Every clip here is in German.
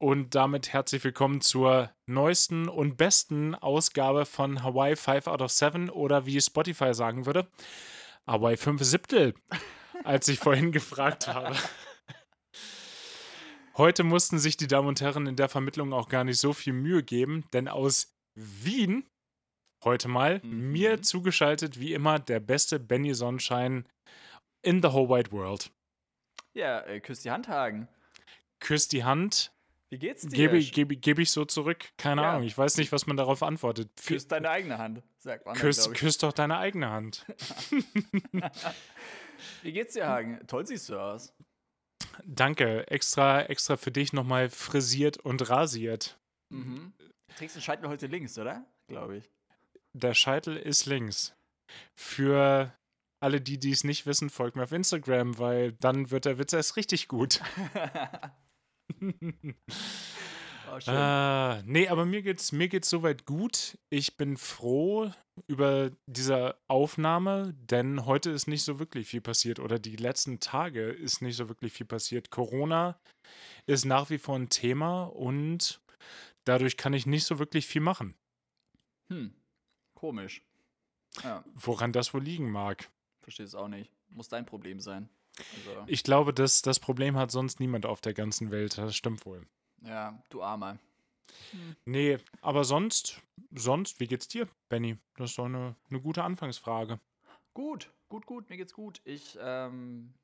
und damit herzlich willkommen zur neuesten und besten Ausgabe von Hawaii 5 out of 7 oder wie Spotify sagen würde, Hawaii 5 Siebtel, als ich vorhin gefragt habe. Heute mussten sich die Damen und Herren in der Vermittlung auch gar nicht so viel Mühe geben, denn aus Wien heute mal mhm. mir zugeschaltet wie immer der beste Benny Sonnenschein in the whole wide world. Ja, äh, küsst die Hand, Hagen. Küsst die Hand. Wie geht's dir? Gebe, gebe, gebe ich so zurück? Keine ja. Ahnung. Ich weiß nicht, was man darauf antwortet. Küss deine eigene Hand, sagt man. Küss, dann, küss doch deine eigene Hand. Wie geht's dir, Hagen? Toll siehst du aus. Danke. Extra, extra für dich nochmal frisiert und rasiert. Mhm. Du trägst den Scheitel heute links, oder? Glaube ich. Der Scheitel ist links. Für alle, die dies nicht wissen, folgt mir auf Instagram, weil dann wird der Witz erst richtig gut. oh. Äh, nee, aber mir geht's, mir geht's soweit gut. Ich bin froh über diese Aufnahme, denn heute ist nicht so wirklich viel passiert oder die letzten Tage ist nicht so wirklich viel passiert. Corona ist nach wie vor ein Thema und dadurch kann ich nicht so wirklich viel machen. Hm, komisch. Ja. Woran das wohl liegen mag. Verstehe es auch nicht. Muss dein Problem sein. Also. Ich glaube, dass das Problem hat sonst niemand auf der ganzen Welt. Das stimmt wohl. Ja, du Armer. Hm. Nee, aber sonst, sonst, wie geht's dir, Benny? Das ist doch eine, eine gute Anfangsfrage. Gut, gut, gut, mir geht's gut. Ich, ähm,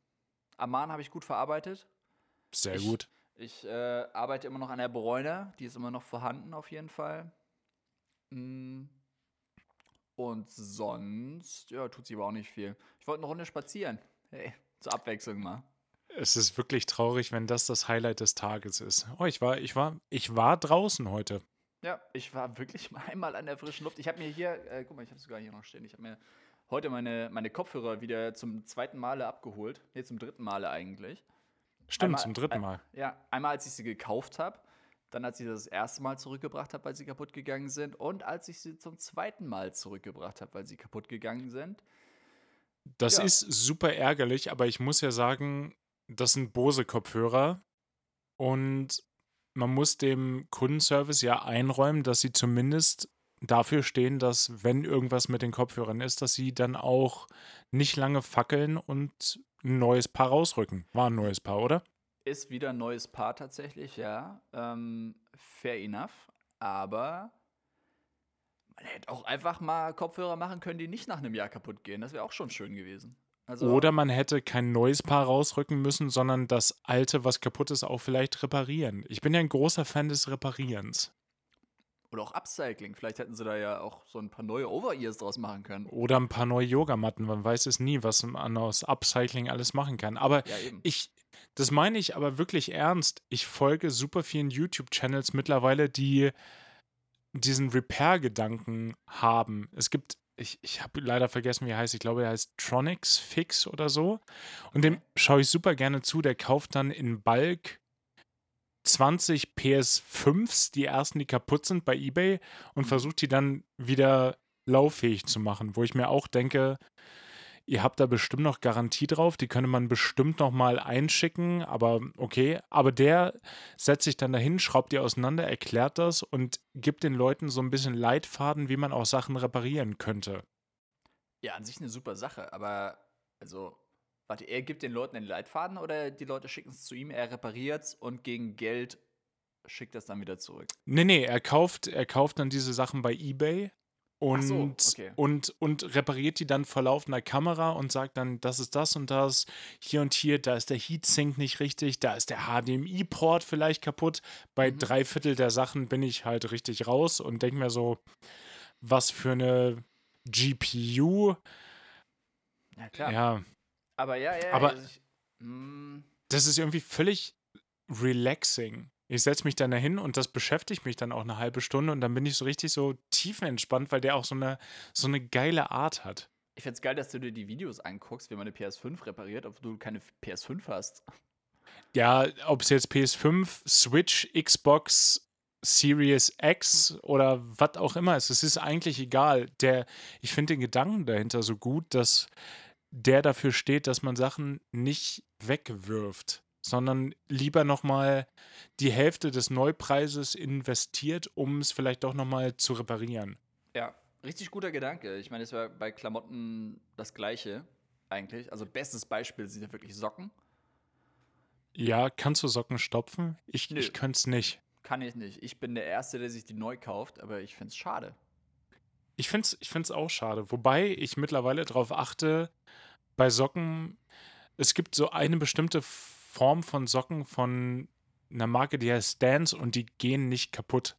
Amman habe ich gut verarbeitet. Sehr ich, gut. Ich äh, arbeite immer noch an der Bräune, die ist immer noch vorhanden auf jeden Fall. Mm. Und sonst, ja, tut sich aber auch nicht viel. Ich wollte eine Runde spazieren. Hey, zur Abwechslung mal. Es ist wirklich traurig, wenn das das Highlight des Tages ist. Oh, ich war, ich war, ich war draußen heute. Ja, ich war wirklich mal einmal an der frischen Luft. Ich habe mir hier, äh, guck mal, ich habe sogar hier noch stehen. Ich habe mir heute meine, meine Kopfhörer wieder zum zweiten Male abgeholt. Nee, zum dritten Male eigentlich. Stimmt, einmal, zum dritten Mal. Ein, ja, einmal als ich sie gekauft habe dann als ich sie das erste Mal zurückgebracht habe, weil sie kaputt gegangen sind und als ich sie zum zweiten Mal zurückgebracht habe, weil sie kaputt gegangen sind. Das ja. ist super ärgerlich, aber ich muss ja sagen, das sind Bose-Kopfhörer und man muss dem Kundenservice ja einräumen, dass sie zumindest dafür stehen, dass wenn irgendwas mit den Kopfhörern ist, dass sie dann auch nicht lange fackeln und ein neues Paar rausrücken. War ein neues Paar, oder? Ist wieder ein neues Paar tatsächlich, ja. Ähm, fair enough. Aber man hätte auch einfach mal Kopfhörer machen können, die nicht nach einem Jahr kaputt gehen. Das wäre auch schon schön gewesen. Also, Oder man hätte kein neues Paar rausrücken müssen, sondern das alte, was kaputt ist, auch vielleicht reparieren. Ich bin ja ein großer Fan des Reparierens. Oder auch Upcycling. Vielleicht hätten sie da ja auch so ein paar neue Over-Ears draus machen können. Oder ein paar neue Yogamatten. Man weiß es nie, was man aus Upcycling alles machen kann. Aber ja, ich, das meine ich aber wirklich ernst. Ich folge super vielen YouTube-Channels mittlerweile, die diesen Repair-Gedanken haben. Es gibt, ich, ich habe leider vergessen, wie er heißt. Ich glaube, er heißt Tronics Fix oder so. Und dem schaue ich super gerne zu. Der kauft dann in Bulk 20 PS5s, die ersten, die kaputt sind bei eBay, und mhm. versucht die dann wieder lauffähig zu machen. Wo ich mir auch denke, Ihr habt da bestimmt noch Garantie drauf, die könnte man bestimmt noch mal einschicken, aber okay. Aber der setzt sich dann dahin, schraubt die auseinander, erklärt das und gibt den Leuten so ein bisschen Leitfaden, wie man auch Sachen reparieren könnte. Ja, an sich eine super Sache, aber also, warte, er gibt den Leuten den Leitfaden oder die Leute schicken es zu ihm, er repariert es und gegen Geld schickt das dann wieder zurück? Nee, nee, er kauft, er kauft dann diese Sachen bei eBay, und, so, okay. und, und repariert die dann vor laufender Kamera und sagt dann, das ist das und das, hier und hier, da ist der Heatsink nicht richtig, da ist der HDMI-Port vielleicht kaputt. Bei mhm. drei Viertel der Sachen bin ich halt richtig raus und denke mir so, was für eine GPU. Ja, klar. Ja. Aber ja, ja, aber also ich, hm. das ist irgendwie völlig relaxing. Ich setze mich dann dahin und das beschäftigt mich dann auch eine halbe Stunde und dann bin ich so richtig so tiefenentspannt, weil der auch so eine, so eine geile Art hat. Ich find's geil, dass du dir die Videos anguckst, wie man eine PS5 repariert, obwohl du keine PS5 hast. Ja, ob es jetzt PS5, Switch, Xbox, Series X oder was auch immer ist, es ist eigentlich egal. Der, ich finde den Gedanken dahinter so gut, dass der dafür steht, dass man Sachen nicht wegwirft sondern lieber nochmal die Hälfte des Neupreises investiert, um es vielleicht doch nochmal zu reparieren. Ja, richtig guter Gedanke. Ich meine, es war bei Klamotten das Gleiche eigentlich. Also, bestes Beispiel sind ja wirklich Socken. Ja, kannst du Socken stopfen? Ich, ich könnte es nicht. Kann ich nicht. Ich bin der Erste, der sich die neu kauft, aber ich finde es schade. Ich finde es ich find's auch schade. Wobei ich mittlerweile darauf achte, bei Socken, es gibt so eine bestimmte Form von Socken von einer Marke, die heißt Stance und die gehen nicht kaputt.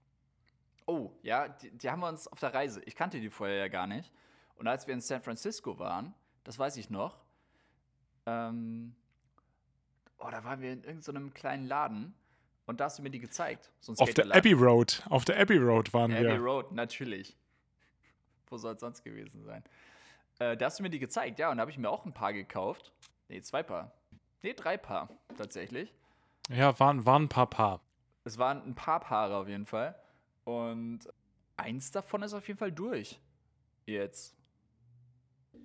Oh, ja, die, die, haben wir uns auf der Reise. Ich kannte die vorher ja gar nicht. Und als wir in San Francisco waren, das weiß ich noch, ähm, oh, da waren wir in irgendeinem so kleinen Laden und da hast du mir die gezeigt. So auf der Abbey Road. Auf der Abbey Road waren der wir. Abbey Road, natürlich. Wo soll es sonst gewesen sein? Äh, da hast du mir die gezeigt, ja, und da habe ich mir auch ein paar gekauft. Nee, zwei Paar. Nee, drei Paar, tatsächlich. Ja, waren, waren ein paar Paar. Es waren ein paar Paare auf jeden Fall. Und eins davon ist auf jeden Fall durch. Jetzt.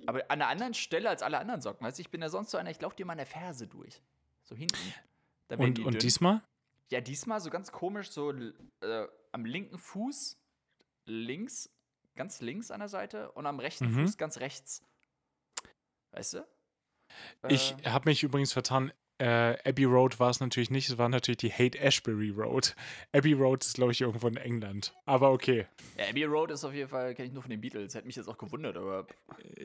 Aber an einer anderen Stelle als alle anderen Socken. Weißt du, ich bin ja sonst so einer, ich laufe dir mal an der Ferse durch. So hinten. und, und diesmal? Ja, diesmal so ganz komisch, so äh, am linken Fuß links, ganz links an der Seite und am rechten mhm. Fuß ganz rechts. Weißt du? Ich äh, habe mich übrigens vertan. Äh, Abbey Road war es natürlich nicht, es war natürlich die Hate Ashbury Road. Abbey Road ist, glaube ich, irgendwo in England. Aber okay. Ja, Abbey Road ist auf jeden Fall, kenne ich nur von den Beatles. Hätte mich jetzt auch gewundert, aber.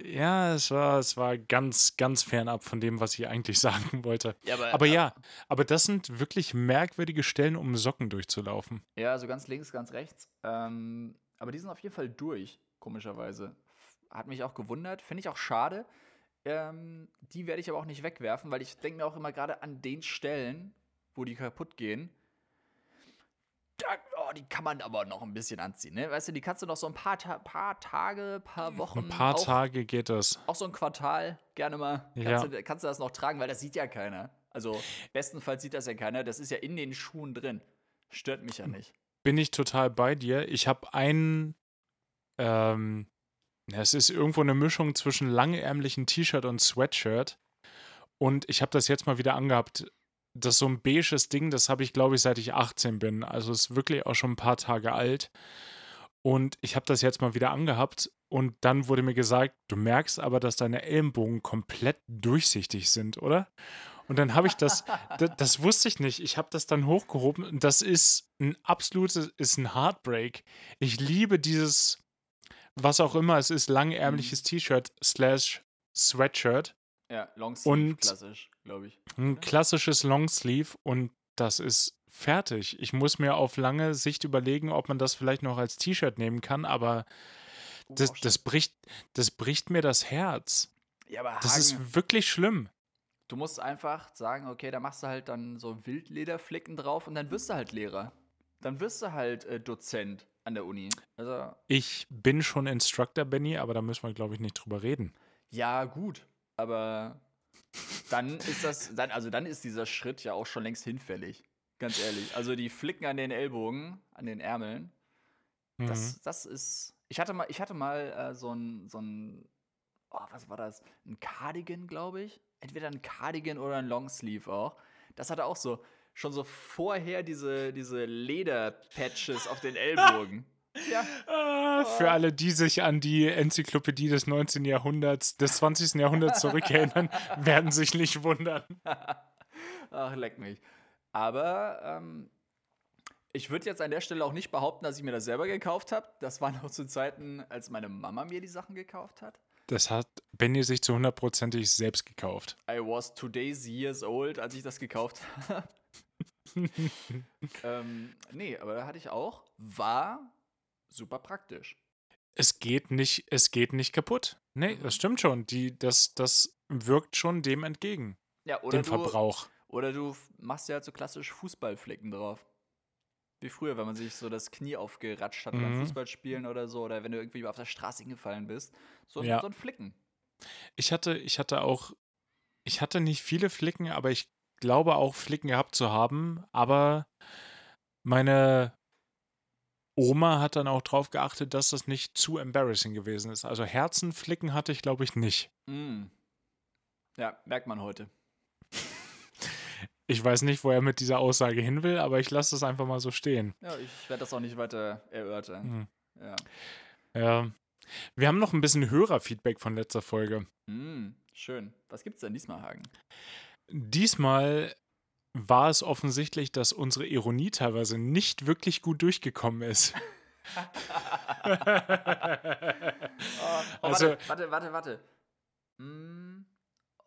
Ja, es war, es war ganz, ganz fernab von dem, was ich eigentlich sagen wollte. Ja, aber, aber ja, aber das sind wirklich merkwürdige Stellen, um Socken durchzulaufen. Ja, so ganz links, ganz rechts. Ähm, aber die sind auf jeden Fall durch, komischerweise. Hat mich auch gewundert. Finde ich auch schade. Ähm, die werde ich aber auch nicht wegwerfen, weil ich denke mir auch immer gerade an den Stellen, wo die kaputt gehen. Da, oh, die kann man aber noch ein bisschen anziehen, ne? Weißt du, die kannst du noch so ein paar, Ta paar Tage, paar Wochen. Ein paar auch, Tage geht das. Auch so ein Quartal, gerne mal. Kannst, ja. du, kannst du das noch tragen, weil das sieht ja keiner. Also, bestenfalls sieht das ja keiner. Das ist ja in den Schuhen drin. Stört mich ja nicht. Bin ich total bei dir. Ich habe einen ähm, es ist irgendwo eine Mischung zwischen langärmlichen T-Shirt und Sweatshirt. Und ich habe das jetzt mal wieder angehabt. Das ist so ein beiges Ding, das habe ich, glaube ich, seit ich 18 bin. Also ist wirklich auch schon ein paar Tage alt. Und ich habe das jetzt mal wieder angehabt und dann wurde mir gesagt, du merkst aber, dass deine Ellenbogen komplett durchsichtig sind, oder? Und dann habe ich das, das, wusste ich nicht. Ich habe das dann hochgehoben. Das ist ein absolutes, ist ein Heartbreak. Ich liebe dieses, was auch immer es ist, langärmliches mhm. T-Shirt slash Sweatshirt. Ja, Longsleeve, und klassisch, glaube ich. Ein klassisches Longsleeve und das ist fertig. Ich muss mir auf lange Sicht überlegen, ob man das vielleicht noch als T-Shirt nehmen kann, aber uh, das, das, bricht, das bricht mir das Herz. Ja, aber Hagen, das ist wirklich schlimm. Du musst einfach sagen, okay, da machst du halt dann so Wildlederflicken drauf und dann wirst du halt Lehrer. Dann wirst du halt äh, Dozent an der Uni. Also, ich bin schon Instructor, Benny, aber da müssen wir, glaube ich, nicht drüber reden. Ja, gut. Aber dann ist das, dann, also dann ist dieser Schritt ja auch schon längst hinfällig. Ganz ehrlich. Also die Flicken an den Ellbogen, an den Ärmeln, mhm. das, das ist. Ich hatte mal, ich hatte mal äh, so ein, so ein, oh, was war das? Ein Cardigan, glaube ich. Entweder ein Cardigan oder ein Longsleeve auch. Das hatte auch so, schon so vorher diese, diese Lederpatches auf den Ellbogen. Ja. Ah, für alle, die sich an die Enzyklopädie des 19. Jahrhunderts, des 20. Jahrhunderts zurückerinnern, werden sich nicht wundern. Ach, leck mich. Aber ähm, ich würde jetzt an der Stelle auch nicht behaupten, dass ich mir das selber gekauft habe. Das waren auch zu Zeiten, als meine Mama mir die Sachen gekauft hat. Das hat Benny sich zu hundertprozentig selbst gekauft. I was two days years old, als ich das gekauft habe. ähm, nee, aber da hatte ich auch. War super praktisch. Es geht nicht, es geht nicht kaputt. Nee, das mhm. stimmt schon. Die, das, das wirkt schon dem entgegen. Ja, oder dem du, Verbrauch. Oder du machst ja halt so klassisch Fußballflicken drauf. Wie früher, wenn man sich so das Knie aufgeratscht hat mhm. beim Fußballspielen oder so, oder wenn du irgendwie auf der Straße hingefallen bist. So, ja. so ein Flicken. Ich hatte, ich hatte auch, ich hatte nicht viele Flicken, aber ich glaube auch Flicken gehabt zu haben, aber meine Oma hat dann auch darauf geachtet, dass das nicht zu embarrassing gewesen ist. Also Herzenflicken hatte ich, glaube ich, nicht. Mm. Ja, merkt man heute. Ich weiß nicht, wo er mit dieser Aussage hin will, aber ich lasse es einfach mal so stehen. Ja, ich werde das auch nicht weiter erörtern. Mhm. Ja. ja. Wir haben noch ein bisschen Hörerfeedback von letzter Folge. Mhm, schön. Was gibt's denn diesmal, Hagen? Diesmal war es offensichtlich, dass unsere Ironie teilweise nicht wirklich gut durchgekommen ist. oh, oh, also, warte, warte, warte. Hm,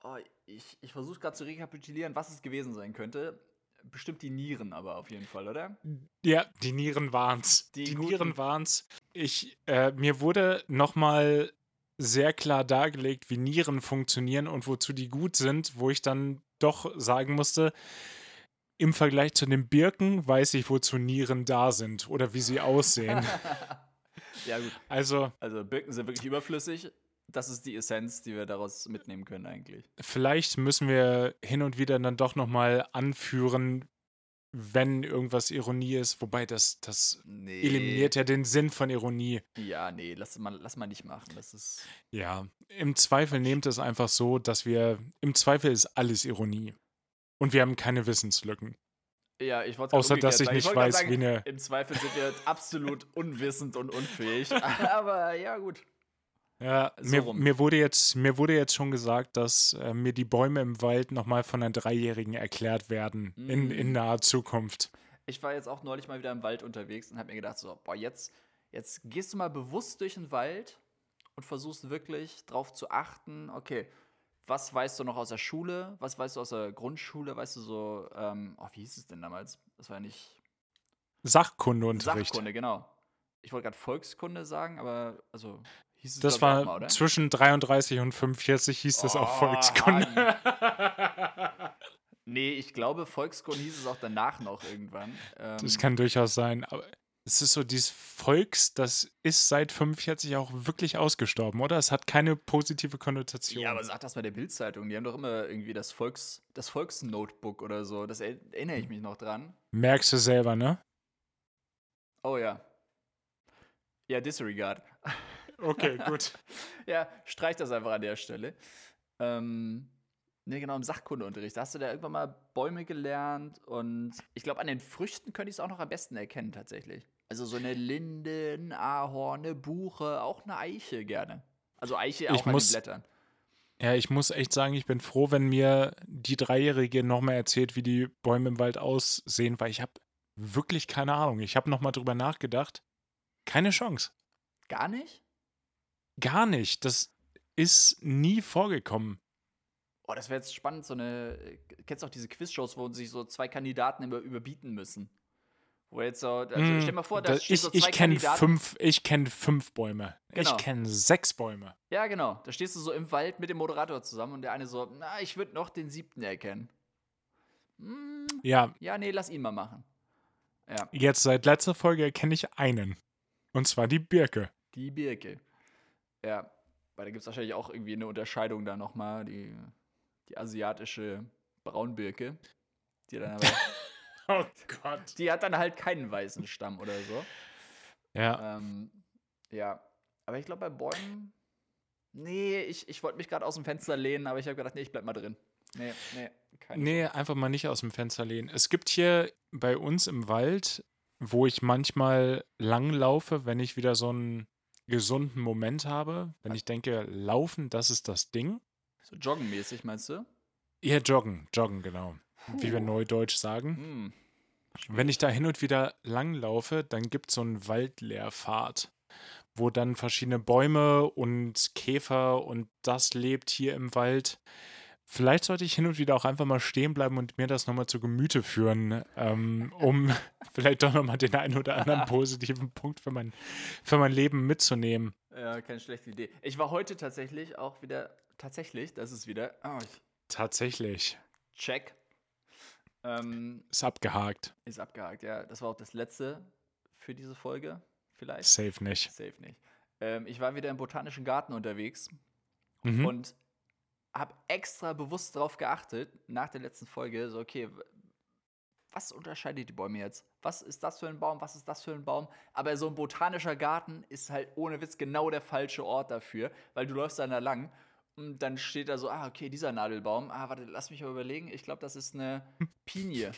oh, ich ich versuche gerade zu rekapitulieren, was es gewesen sein könnte. Bestimmt die Nieren aber auf jeden Fall, oder? Ja, die Nieren waren's. Die, die Nieren waren's. Ich, äh, mir wurde nochmal sehr klar dargelegt, wie Nieren funktionieren und wozu die gut sind, wo ich dann doch sagen musste, im Vergleich zu den Birken weiß ich, wozu Nieren da sind oder wie sie aussehen. ja, gut. Also, also Birken sind wirklich überflüssig. Das ist die Essenz, die wir daraus mitnehmen können eigentlich. Vielleicht müssen wir hin und wieder dann doch nochmal anführen, wenn irgendwas Ironie ist, wobei das, das nee. eliminiert ja den Sinn von Ironie. Ja, nee, lass mal, lass mal nicht machen. Das ist. Ja, im Zweifel nehmt es einfach so, dass wir. Im Zweifel ist alles Ironie. Und wir haben keine Wissenslücken. Ja, ich wollte Außer, dass ich sagen. nicht ich weiß, sagen, wie eine. Im Zweifel sind wir absolut unwissend und unfähig. Aber ja, gut. Ja, so mir, mir, wurde jetzt, mir wurde jetzt schon gesagt, dass äh, mir die Bäume im Wald nochmal von einer Dreijährigen erklärt werden mm. in, in naher Zukunft. Ich war jetzt auch neulich mal wieder im Wald unterwegs und habe mir gedacht, so, boah, jetzt, jetzt gehst du mal bewusst durch den Wald und versuchst wirklich darauf zu achten, okay, was weißt du noch aus der Schule? Was weißt du aus der Grundschule? Weißt du so, ähm, oh, wie hieß es denn damals? Das war ja nicht. Sachkundeunterricht. Sachkunde, genau. Ich wollte gerade Volkskunde sagen, aber also hieß es das war mal, zwischen 33 und 45 hieß das oh, auch Volkskunde. nee, ich glaube, Volkskunde hieß es auch danach noch irgendwann. Ähm, das kann durchaus sein, aber es ist so, dieses Volks, das ist seit 45 auch wirklich ausgestorben, oder? Es hat keine positive Konnotation. Ja, aber sag das bei der Bildzeitung. Die haben doch immer irgendwie das Volks, das Volksnotebook oder so. Das erinnere ich mich noch dran. Merkst du selber, ne? Oh ja. Ja, disregard. Okay, gut. ja, streich das einfach an der Stelle. Ähm, Ne, genau, im Sachkundeunterricht. Da hast du da irgendwann mal Bäume gelernt und ich glaube, an den Früchten könnte ich es auch noch am besten erkennen, tatsächlich. Also so eine Linde, ein Ahorn, eine Buche, auch eine Eiche gerne. Also Eiche auch ich an muss, den Blättern. Ja, ich muss echt sagen, ich bin froh, wenn mir die Dreijährige nochmal erzählt, wie die Bäume im Wald aussehen, weil ich habe wirklich keine Ahnung. Ich habe nochmal drüber nachgedacht. Keine Chance. Gar nicht? Gar nicht. Das ist nie vorgekommen. Boah, das wäre jetzt spannend, so eine, kennst du auch diese Quizshows, wo sich so zwei Kandidaten immer überbieten müssen? Wo jetzt so, also mm, stell mal vor, da ich, so zwei ich kenn fünf, Ich kenne fünf Bäume. Genau. Ich kenne sechs Bäume. Ja, genau. Da stehst du so im Wald mit dem Moderator zusammen und der eine so, na, ich würde noch den siebten erkennen. Hm, ja. Ja, nee, lass ihn mal machen. Ja. Jetzt seit letzter Folge erkenne ich einen. Und zwar die Birke. Die Birke. Ja. Weil da gibt es wahrscheinlich auch irgendwie eine Unterscheidung da nochmal. Die die asiatische Braunbirke. Die dann aber. oh Gott. Die hat dann halt keinen weißen Stamm oder so. Ja. Ähm, ja. Aber ich glaube, bei Bäumen. Nee, ich, ich wollte mich gerade aus dem Fenster lehnen, aber ich habe gedacht, nee, ich bleib mal drin. Nee, nee. Keine nee, einfach mal nicht aus dem Fenster lehnen. Es gibt hier bei uns im Wald, wo ich manchmal langlaufe, wenn ich wieder so einen gesunden Moment habe, wenn ich denke, laufen, das ist das Ding. So joggenmäßig, meinst du? Ja, joggen, joggen, genau. Puh. Wie wir neudeutsch sagen. Hm. Wenn ich da hin und wieder langlaufe, dann gibt es so einen Waldleerpfad, wo dann verschiedene Bäume und Käfer und das lebt hier im Wald. Vielleicht sollte ich hin und wieder auch einfach mal stehen bleiben und mir das nochmal zu Gemüte führen, ähm, um vielleicht doch nochmal den einen oder anderen positiven Punkt für mein, für mein Leben mitzunehmen. Ja, keine schlechte Idee. Ich war heute tatsächlich auch wieder tatsächlich, das ist wieder. Oh, tatsächlich. Check. Ähm, ist abgehakt. Ist abgehakt, ja. Das war auch das letzte für diese Folge, vielleicht. Safe nicht. Safe nicht. Ähm, ich war wieder im Botanischen Garten unterwegs mhm. und habe extra bewusst darauf geachtet, nach der letzten Folge, so, okay, was unterscheidet die Bäume jetzt? Was ist das für ein Baum? Was ist das für ein Baum? Aber so ein botanischer Garten ist halt ohne Witz genau der falsche Ort dafür, weil du läufst da lang Und dann steht da so, ah, okay, dieser Nadelbaum. Ah, warte, lass mich mal überlegen. Ich glaube, das ist eine Pinie.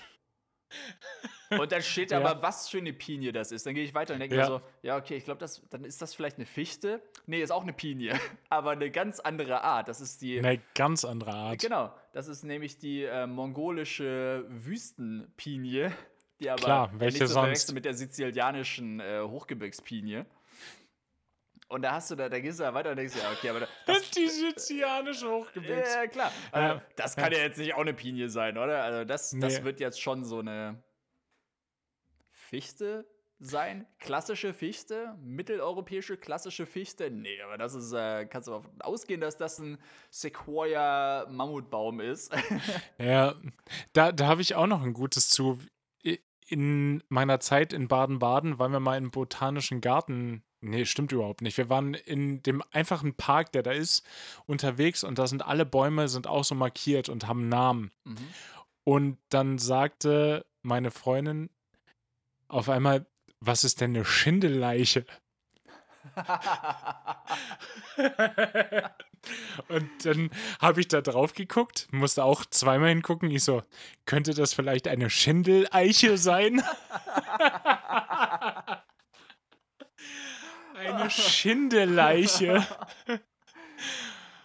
Und dann steht da ja. aber, was für eine Pinie das ist. Dann gehe ich weiter und denke ja. mir so, ja, okay, ich glaube, dann ist das vielleicht eine Fichte. Nee, ist auch eine Pinie, aber eine ganz andere Art. Das ist die. Eine ganz andere Art. Genau, das ist nämlich die äh, mongolische Wüstenpinie, die aber Klar, welche nicht so sonst? mit der sizilianischen äh, Hochgebirgspinie. Und da hast du da, da gehst du da weiter und denkst, ja, okay, aber das. die sizilianische Hochgebirgs. Ja, klar. Also, das kann ja jetzt nicht auch eine Pinie sein, oder? Also, das, nee. das wird jetzt schon so eine Fichte sein. Klassische Fichte, mitteleuropäische klassische Fichte. Nee, aber das ist, äh, kannst du davon ausgehen, dass das ein Sequoia-Mammutbaum ist. ja, da, da habe ich auch noch ein gutes zu. In meiner Zeit in Baden-Baden waren wir mal im Botanischen Garten Nee, stimmt überhaupt nicht. Wir waren in dem einfachen Park, der da ist, unterwegs und da sind alle Bäume sind auch so markiert und haben Namen. Mhm. Und dann sagte meine Freundin auf einmal, was ist denn eine Schindeleiche? und dann habe ich da drauf geguckt, musste auch zweimal hingucken. Ich so, könnte das vielleicht eine Schindeleiche sein? Eine Schindeleiche.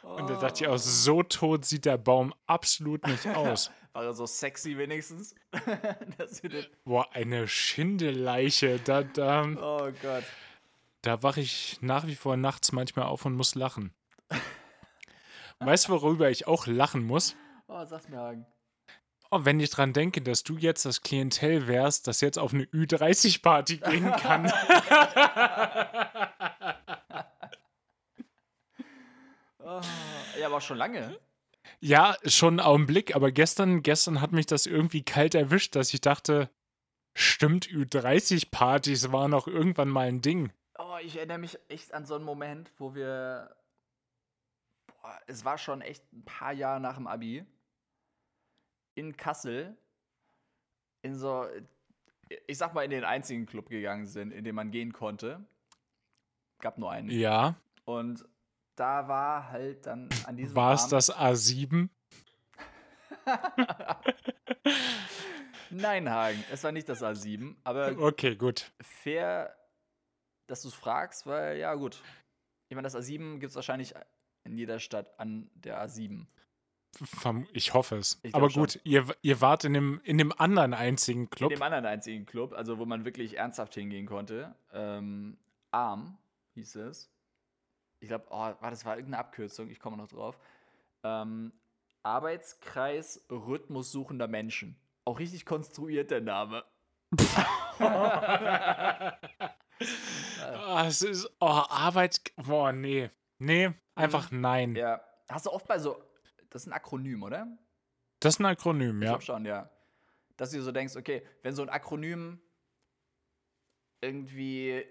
Und da dachte ich auch, so tot sieht der Baum absolut nicht aus. War er so sexy wenigstens? Boah, eine Schindeleiche. Da, da, oh Gott. Da wache ich nach wie vor nachts manchmal auf und muss lachen. Weißt du, worüber ich auch lachen muss? Oh, sag's mir, Hagen. Oh, wenn ich dran denke, dass du jetzt das Klientel wärst, das jetzt auf eine Ü30-Party gehen kann. oh, ja, aber schon lange. Ja, schon einen Augenblick, aber gestern, gestern hat mich das irgendwie kalt erwischt, dass ich dachte, stimmt, Ü30-Partys waren auch irgendwann mal ein Ding. Oh, ich erinnere mich echt an so einen Moment, wo wir. Boah, es war schon echt ein paar Jahre nach dem Abi in Kassel in so, ich sag mal, in den einzigen Club gegangen sind, in dem man gehen konnte. Gab nur einen. Ja. Und da war halt dann an diesem War es das A7? Nein, Hagen, es war nicht das A7, aber okay, gut. Fair, dass du es fragst, weil ja gut. Ich meine, das A7 gibt es wahrscheinlich in jeder Stadt an der A7. Ich hoffe es. Ich Aber gut, ihr, ihr wart in dem, in dem anderen einzigen Club. In dem anderen einzigen Club, also wo man wirklich ernsthaft hingehen konnte. Ähm, Arm hieß es. Ich glaube, oh, das war irgendeine Abkürzung, ich komme noch drauf. Ähm, Arbeitskreis Rhythmus suchender Menschen. Auch richtig konstruiert der Name. oh, es ist, oh, Arbeit, boah, nee. Nee, einfach mhm. nein. Ja. Hast du oft bei so das ist ein Akronym, oder? Das ist ein Akronym, ja. Ich glaube schon, ja. Dass du so denkst, okay, wenn so ein Akronym irgendwie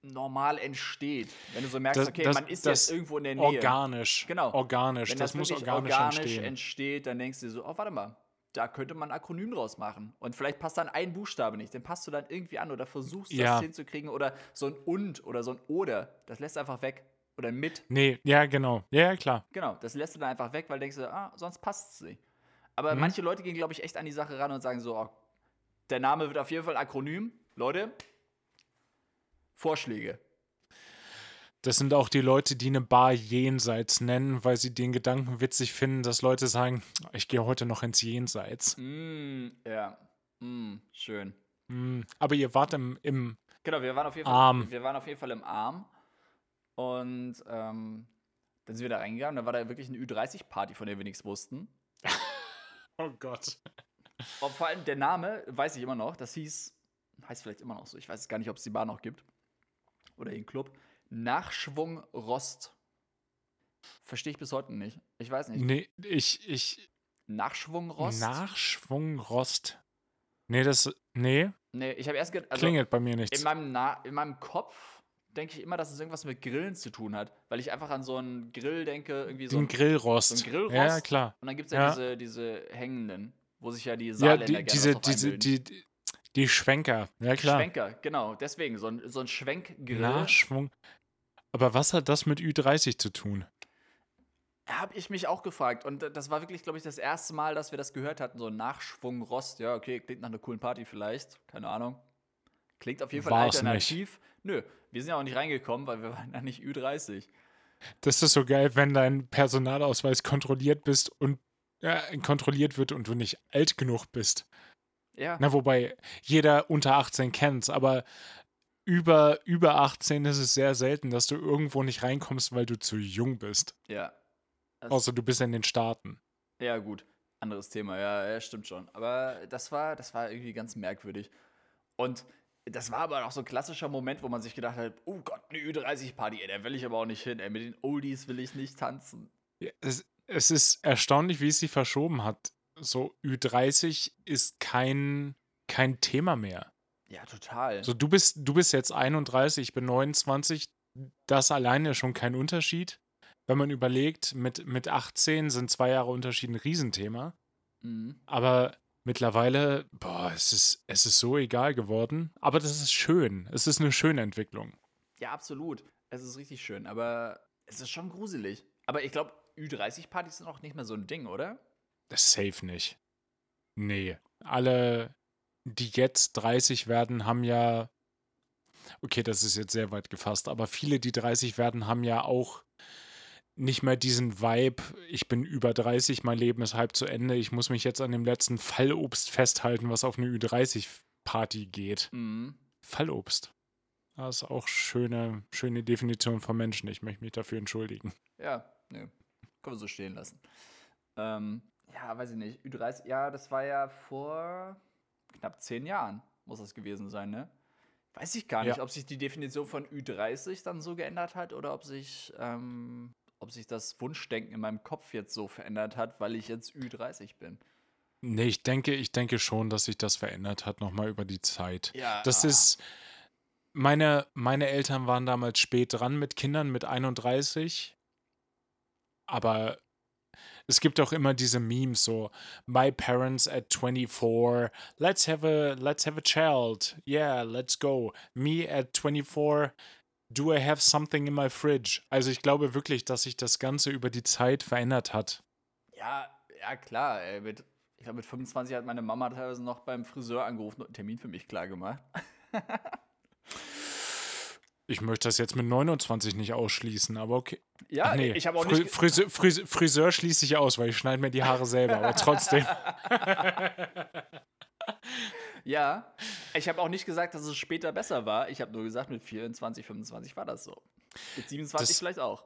normal entsteht, wenn du so merkst, das, okay, das, man ist jetzt irgendwo in der Nähe. Organisch. Genau. Organisch. Wenn das, das muss organisch, organisch entstehen. entsteht, dann denkst du so, oh, warte mal, da könnte man ein Akronym draus machen. Und vielleicht passt dann ein Buchstabe nicht. Den passt du dann irgendwie an oder versuchst das ja. hinzukriegen. Oder so ein und oder so ein oder. Das lässt einfach weg. Oder mit. Nee, ja, genau. Ja, klar. Genau, das lässt du dann einfach weg, weil du denkst, ah, sonst passt es nicht. Aber mhm. manche Leute gehen, glaube ich, echt an die Sache ran und sagen so, oh, der Name wird auf jeden Fall Akronym. Leute, Vorschläge. Das sind auch die Leute, die eine Bar jenseits nennen, weil sie den Gedanken witzig finden, dass Leute sagen, ich gehe heute noch ins Jenseits. Mm, ja, mm, schön. Mm, aber ihr wart im, im Genau, wir waren auf jeden Fall, Arm. wir waren auf jeden Fall im Arm. Und ähm, dann sind wir da reingegangen. Da war da wirklich eine Ü30-Party, von der wir nichts wussten. oh Gott. Und vor allem der Name, weiß ich immer noch, das hieß, heißt vielleicht immer noch so, ich weiß gar nicht, ob es die Bar noch gibt. Oder den Club. Nachschwung Rost. Verstehe ich bis heute nicht. Ich weiß nicht. Nee, ich, ich. Nachschwung Rost? Nachschwung Rost. Nee, das. Nee. Nee, ich habe erst. Also, Klingelt bei mir nichts. In meinem, Na in meinem Kopf denke ich immer, dass es irgendwas mit Grillen zu tun hat, weil ich einfach an so einen Grill denke, irgendwie so ein Grillrost. So ein Grillrost. Ja, klar. Und dann gibt es ja, ja, Diese, diese hängenden, wo sich ja die Saarländer ja, die, diese, diese, die, die, die Schwenker, ja klar. Schwenker, genau, deswegen, so ein, so ein Schwenkgrill. Nachschwung. Aber was hat das mit Ü30 zu tun? Habe ich mich auch gefragt. Und das war wirklich, glaube ich, das erste Mal, dass wir das gehört hatten. So Nachschwung Rost. Ja, okay, klingt nach einer coolen Party vielleicht. Keine Ahnung. Klingt auf jeden Fall War's alternativ. Nö, wir sind ja auch nicht reingekommen, weil wir waren ja nicht Ü30. Das ist so geil, wenn dein Personalausweis kontrolliert bist und äh, kontrolliert wird und du nicht alt genug bist. Ja. Na, wobei jeder unter 18 kennt's, aber über, über 18 ist es sehr selten, dass du irgendwo nicht reinkommst, weil du zu jung bist. Ja. Das- Außer du bist in den Staaten. Ja, gut. Anderes Thema, ja, ja, stimmt schon. Aber das war, das war irgendwie ganz merkwürdig. Und das war aber auch so ein klassischer Moment, wo man sich gedacht hat, oh Gott, eine Ü30-Party, ey, da will ich aber auch nicht hin, ey, mit den Oldies will ich nicht tanzen. Ja, Es, es ist erstaunlich, wie es sich verschoben hat. So Ü30 ist kein, kein Thema mehr. Ja, total. So, du bist, du bist jetzt 31, ich bin 29. Das alleine ist schon kein Unterschied. Wenn man überlegt, mit, mit 18 sind zwei Jahre Unterschied ein Riesenthema. Mhm. Aber mittlerweile, boah, es ist, es ist so egal geworden. Aber das ist schön. Es ist eine schöne Entwicklung. Ja, absolut. Es ist richtig schön, aber es ist schon gruselig. Aber ich glaube, Ü30-Partys sind auch nicht mehr so ein Ding, oder? Das ist safe nicht. Nee. Alle, die jetzt 30 werden, haben ja. Okay, das ist jetzt sehr weit gefasst, aber viele, die 30 werden, haben ja auch nicht mehr diesen Vibe, ich bin über 30, mein Leben ist halb zu Ende, ich muss mich jetzt an dem letzten Fallobst festhalten, was auf eine Ü30-Party geht. Mhm. Fallobst. Das ist auch schöne, schöne Definition von Menschen. Ich möchte mich dafür entschuldigen. Ja, ne. Können wir so stehen lassen. Ähm, ja, weiß ich nicht. Ü30, ja, das war ja vor knapp zehn Jahren, muss das gewesen sein, ne? Weiß ich gar nicht, Ja. ob sich die Definition von Ü30 dann so geändert hat oder ob sich, ähm, ob sich das Wunschdenken in meinem Kopf jetzt so verändert hat, weil ich jetzt Ü30 bin. Nee, ich denke, ich denke schon, dass sich das verändert hat, nochmal über die Zeit. Ja. Das ist. Meine, meine Eltern waren damals spät dran mit Kindern mit 31. Aber es gibt auch immer diese Memes so, my parents at 24, let's have a let's have a child. Yeah, let's go. Me at 24, do I have something in my fridge? Also ich glaube wirklich, dass sich das Ganze über die Zeit verändert hat. Ja, ja, klar. Ey, mit, ich glaube, mit 25 hat meine Mama teilweise noch beim Friseur angerufen und einen Termin für mich klar gemacht. Ich möchte das jetzt mit 29 nicht ausschließen, aber okay. Ja, Ach nee, ich habe auch Fri nicht. Friseur, Friseur, Friseur schließe ich aus, weil ich schneide mir die Haare selber, aber trotzdem. Ja, ich habe auch nicht gesagt, dass es später besser war. Ich habe nur gesagt, mit 24, 25 war das so. Mit 27 Das- vielleicht auch.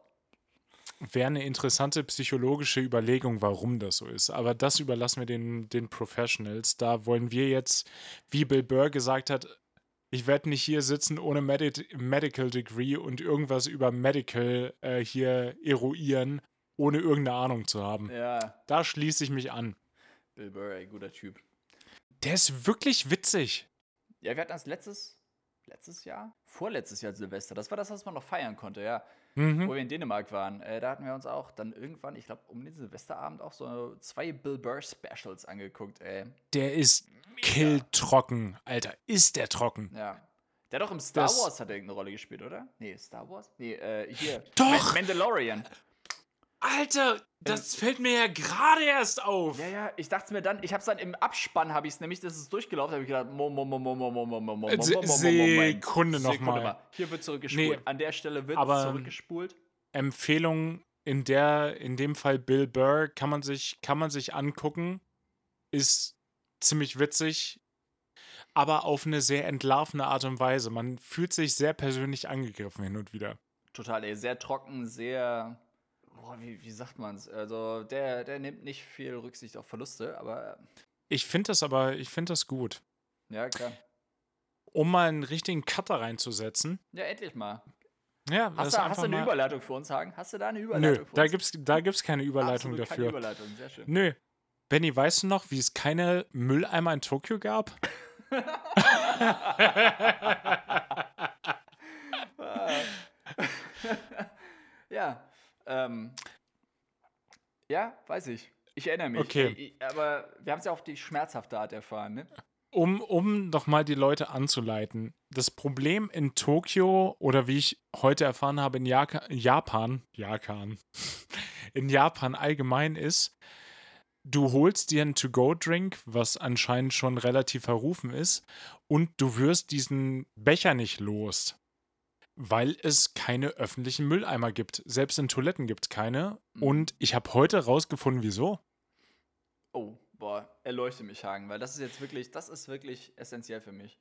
Wäre eine interessante psychologische Überlegung, warum das so ist. Aber das überlassen wir den, den Professionals. Da wollen wir jetzt, wie Bill Burr gesagt hat, ich werde nicht hier sitzen ohne Medi Medical Degree und irgendwas über Medical äh, hier eruieren, ohne irgendeine Ahnung zu haben. Ja, Da schließe ich mich an. Bill Burr, ey, guter Typ. Der ist wirklich witzig. Ja, wir hatten das letztes, letztes Jahr? Vorletztes Jahr Silvester. Das war das, was man noch feiern konnte, ja. Mhm. Wo wir in Dänemark waren. Äh, da hatten wir uns auch dann irgendwann, ich glaube, um den Silvesterabend auch so zwei Bill Burr Specials angeguckt, ey. Der ist killtrocken. Alter, ist der trocken. Ja. Der hat doch im Star Das- Wars hat er irgendeine Rolle gespielt, oder? Nee, Star Wars? Nee, äh, hier. Doch! Ma Mandalorian. Alter, das fällt mir ja gerade erst auf. Ja, ja, ich dachte mir dann, ich hab's dann im Abspann, habe ich es nämlich, das ist durchgelaufen, habe ich gedacht, mo, mo, mo, mo, mo, mo, mo, mo, mo, Se- mo, mo, Sekunde noch Sekunde mal. Hier wird zurückgespult. Nee, An der Stelle wird aber- zurückgespult. Empfehlung in der, in dem Fall Bill Burr, kann man sich, kann man sich angucken. Ist ziemlich witzig, aber auf eine sehr entlarvende Art und Weise. Man fühlt sich sehr persönlich angegriffen hin und wieder. Total, ey, sehr trocken, sehr. Boah, wie, wie sagt man's? Also, der, der nimmt nicht viel Rücksicht auf Verluste, aber Ich finde das aber, ich finde das gut. ja, klar. Um mal einen richtigen Cutter reinzusetzen. Ja, endlich mal. Ja, das Hast, du, hast du eine Überleitung für uns, Hagen? Hast du da eine Überleitung Nö, da uns? gibt's, da gibt's keine Überleitung Absolut dafür. Keine Überleitung, sehr schön. Nö. Benny, weißt du noch, wie es keine Mülleimer in Tokio gab? ja, ähm, ja, weiß ich. Ich erinnere mich. Okay. Ich, aber wir haben es ja auf die schmerzhafte Art erfahren, ne? um, um nochmal die Leute anzuleiten. Das Problem in Tokio oder wie ich heute erfahren habe in Jaka Japan, Japan, in Japan allgemein ist, du holst dir einen To-Go-Drink, was anscheinend schon relativ verrufen ist, und du wirst diesen Becher nicht los. Weil es keine öffentlichen Mülleimer gibt. Selbst in Toiletten gibt es keine. Mhm. Und ich habe heute rausgefunden, wieso. Oh, boah, erleuchte mich, Hagen, weil das ist jetzt wirklich, das ist wirklich essentiell für mich.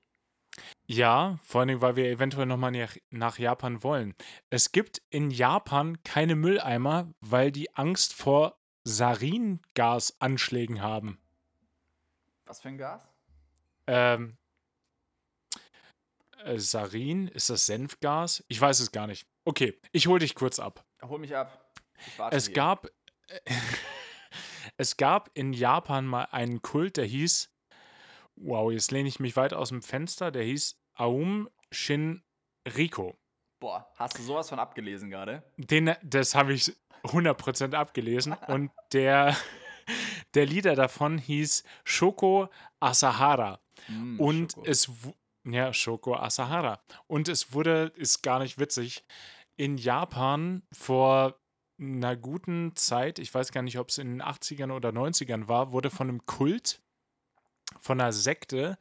Ja, vor allem, weil wir eventuell nochmal nach, nach Japan wollen. Es gibt in Japan keine Mülleimer, weil die Angst vor Saringasanschlägen haben. Was für ein Gas? Ähm, äh, Sarin, ist das Senfgas? Ich weiß es gar nicht. Okay, ich hole dich kurz ab. Hol mich ab. es hier. gab es gab in Japan mal einen Kult, der hieß Wow, jetzt lehne ich mich weit aus dem Fenster, der hieß Aum Shinriko. Boah, hast du sowas von abgelesen gerade? Den das habe ich 100% abgelesen. Und der, der Leader davon hieß Shoko Asahara. Mm, und Shoko. es ja, Shoko Asahara. Und es wurde, ist gar nicht witzig, in Japan vor einer guten Zeit, ich weiß gar nicht, ob es in den 80ern oder 90ern war, wurde von einem Kult, von einer Sekte,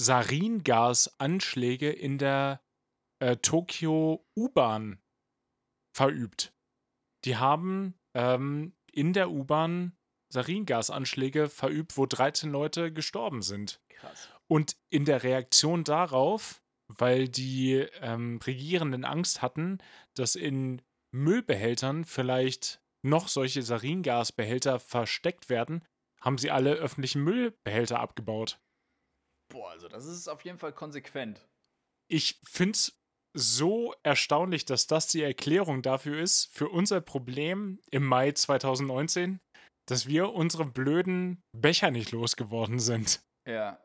Saringas-Anschläge in der äh, Tokio U-Bahn verübt. Die haben ähm, in der U-Bahn Saringasanschläge verübt, wo 13 Leute gestorben sind. Krass. Und in der Reaktion darauf, weil die ähm, Regierenden Angst hatten, dass in Müllbehältern vielleicht noch solche Saringasbehälter versteckt werden, haben sie alle öffentlichen Müllbehälter abgebaut. Boah, also das ist auf jeden Fall konsequent. Ich finde es so erstaunlich, dass das die Erklärung dafür ist, für unser Problem im Mai 2019, dass wir unsere blöden Becher nicht losgeworden sind. Ja.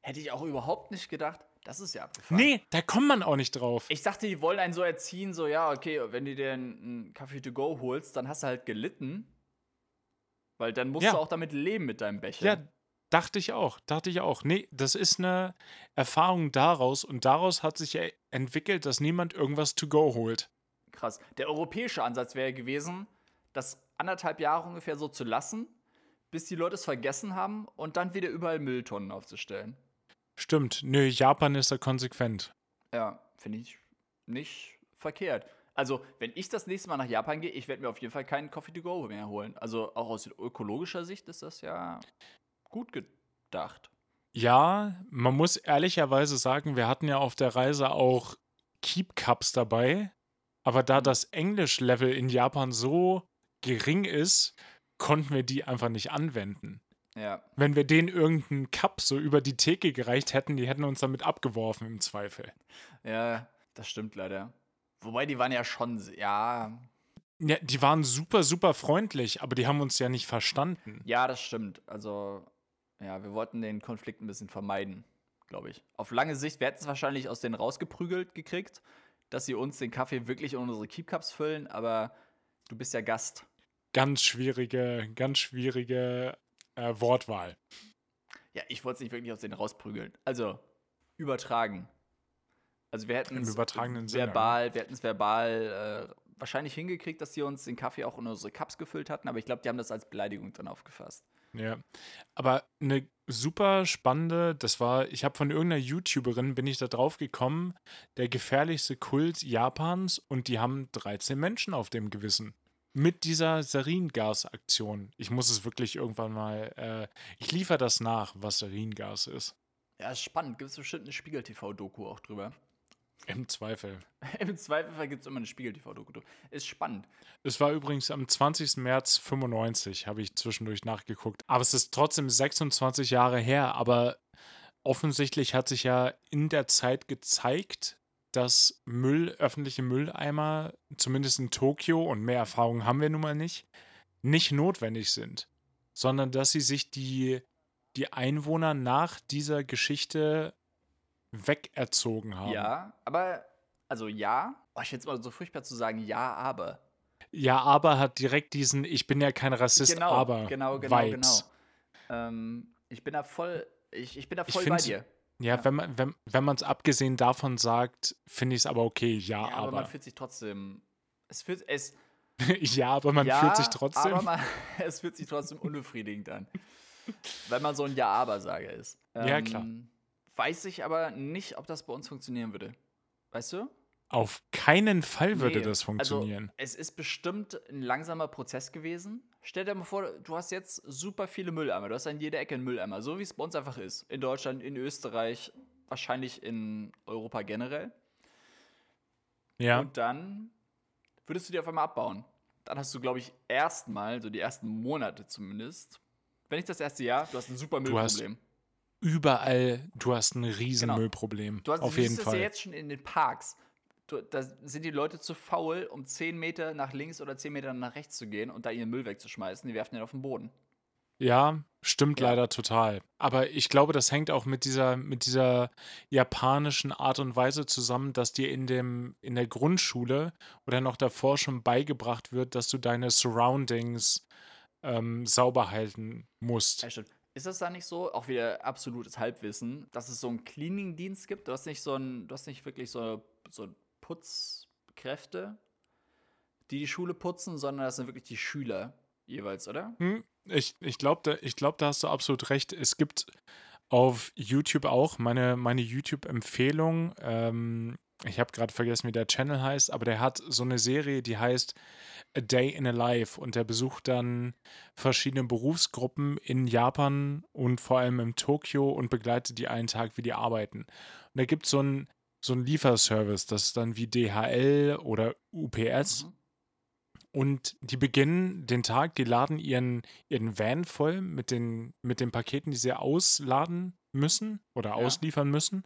Hätte ich auch überhaupt nicht gedacht. Das ist ja abgefahren. Nee, da kommt man auch nicht drauf. Ich dachte, die wollen einen so erziehen, so, ja, okay, wenn du dir einen Kaffee to go holst, dann hast du halt gelitten. Weil dann musst ja. du auch damit leben mit deinem Becher. Ja, Dachte ich auch, dachte ich auch. Nee, das ist eine Erfahrung daraus und daraus hat sich entwickelt, dass niemand irgendwas to go holt. Krass. Der europäische Ansatz wäre gewesen, das anderthalb Jahre ungefähr so zu lassen, bis die Leute es vergessen haben und dann wieder überall Mülltonnen aufzustellen. Stimmt. Nö, Japan ist da konsequent. Ja, finde ich nicht verkehrt. Also, wenn ich das nächste Mal nach Japan gehe, ich werde mir auf jeden Fall keinen Coffee to go mehr holen. Also, auch aus ökologischer Sicht ist das ja gut gedacht. Ja, man muss ehrlicherweise sagen, wir hatten ja auf der Reise auch Keep Cups dabei. Aber da mhm. das Englisch-Level in Japan so gering ist, konnten wir die einfach nicht anwenden. Ja. Wenn wir denen irgendeinen Cup so über die Theke gereicht hätten, die hätten uns damit abgeworfen im Zweifel. Ja, das stimmt leider. Wobei die waren ja schon, ja. Ja, die waren super, super freundlich, aber die haben uns ja nicht verstanden. Ja, das stimmt. Also, ja, wir wollten den Konflikt ein bisschen vermeiden, glaube ich. Auf lange Sicht, wir hätten es wahrscheinlich aus denen rausgeprügelt gekriegt, dass sie uns den Kaffee wirklich in unsere Keep Cups füllen, aber du bist ja Gast. Ganz schwierige, ganz schwierige äh, Wortwahl. Ja, ich wollte es nicht wirklich aus denen rausprügeln. Also, übertragen. Also wir hätten es verbal, wir hätten es verbal äh, wahrscheinlich hingekriegt, dass sie uns den Kaffee auch in unsere Cups gefüllt hatten, aber ich glaube, die haben das als Beleidigung dann aufgefasst. Ja, aber eine super spannende, das war, ich habe von irgendeiner YouTuberin, bin ich da drauf gekommen, der gefährlichste Kult Japans und die haben 13 Menschen auf dem Gewissen. Mit dieser Saringas-Aktion. Ich muss es wirklich irgendwann mal, äh, ich liefere das nach, was Saringas ist. Ja, ist spannend. Gibt es bestimmt eine Spiegel-TV-Doku auch drüber. Im Zweifel. Im Zweifel gibt es immer eine Spiegel-TV-Doku. Ist spannend. Es war übrigens am 20. März 95, habe ich zwischendurch nachgeguckt. Aber es ist trotzdem 26 Jahre her. Aber offensichtlich hat sich ja in der Zeit gezeigt, dass Müll, öffentliche Mülleimer, zumindest in Tokio, und mehr Erfahrung haben wir nun mal nicht, nicht notwendig sind. Sondern dass sie sich die, die Einwohner nach dieser Geschichte wegerzogen haben. Ja, aber, also ja, oh, ich es mal so furchtbar zu sagen, ja, aber. Ja, aber hat direkt diesen, ich bin ja kein Rassist, genau, aber genau, genau, Vibes. genau. Ähm, ich bin da voll, Ich, ich bin da voll bei dir. Ja, ja, wenn man wenn, wenn es abgesehen davon sagt, finde ich es aber okay, ja, ja aber. aber man fühlt sich trotzdem. Es fühlt es. ja, aber man ja, fühlt sich trotzdem. Aber man, es fühlt sich trotzdem unbefriedigend an. wenn man so ein Ja-Aber-Sager ist. Ähm, ja, klar. Weiß ich aber nicht, ob das bei uns funktionieren würde. Weißt du? Auf keinen Fall würde nee, das also funktionieren. Also, es ist bestimmt ein langsamer Prozess gewesen. Stell dir mal vor, du hast jetzt super viele Mülleimer. Du hast an jeder Ecke einen Mülleimer, so wie es bei uns einfach ist. In Deutschland, in Österreich, wahrscheinlich in Europa generell. Ja. Und dann würdest du die auf einmal abbauen. Dann hast du, glaube ich, erstmal, so die ersten Monate zumindest, wenn nicht das erste Jahr, du hast ein super Müllproblem. Überall, du hast ein riesen genau. Müllproblem. Du hast, auf jeden Fall. Das ja jetzt schon in den Parks da sind die Leute zu faul, um 10 Meter nach links oder 10 Meter nach rechts zu gehen und da ihren Müll wegzuschmeißen. Die werfen den auf den Boden. Ja, stimmt ja. leider total. Aber ich glaube, das hängt auch mit dieser, mit dieser japanischen Art und Weise zusammen, dass dir in, dem, in der Grundschule oder noch davor schon beigebracht wird, dass du deine Surroundings ähm, sauber halten musst. Ja, stimmt. Ist das da nicht so, auch wieder absolutes Halbwissen, dass es so einen Cleaning-Dienst gibt? Du hast nicht so ein, du hast nicht wirklich so, so Putzkräfte, die die Schule putzen, sondern das sind wirklich die Schüler jeweils, oder? Hm, ich ich glaube, da, glaub, da hast du absolut recht. Es gibt auf YouTube auch meine, meine YouTube-Empfehlung. Ähm, ich habe gerade vergessen, wie der Channel heißt, aber der hat so eine Serie, die heißt A Day in a Life und der besucht dann verschiedene Berufsgruppen in Japan und vor allem in Tokio und begleitet die einen Tag, wie die arbeiten. Und da gibt es so ein so ein Lieferservice, das ist dann wie DHL oder UPS. Mhm. Und die beginnen den Tag, die laden ihren, ihren Van voll mit den, mit den Paketen, die sie ausladen müssen oder ja. ausliefern müssen.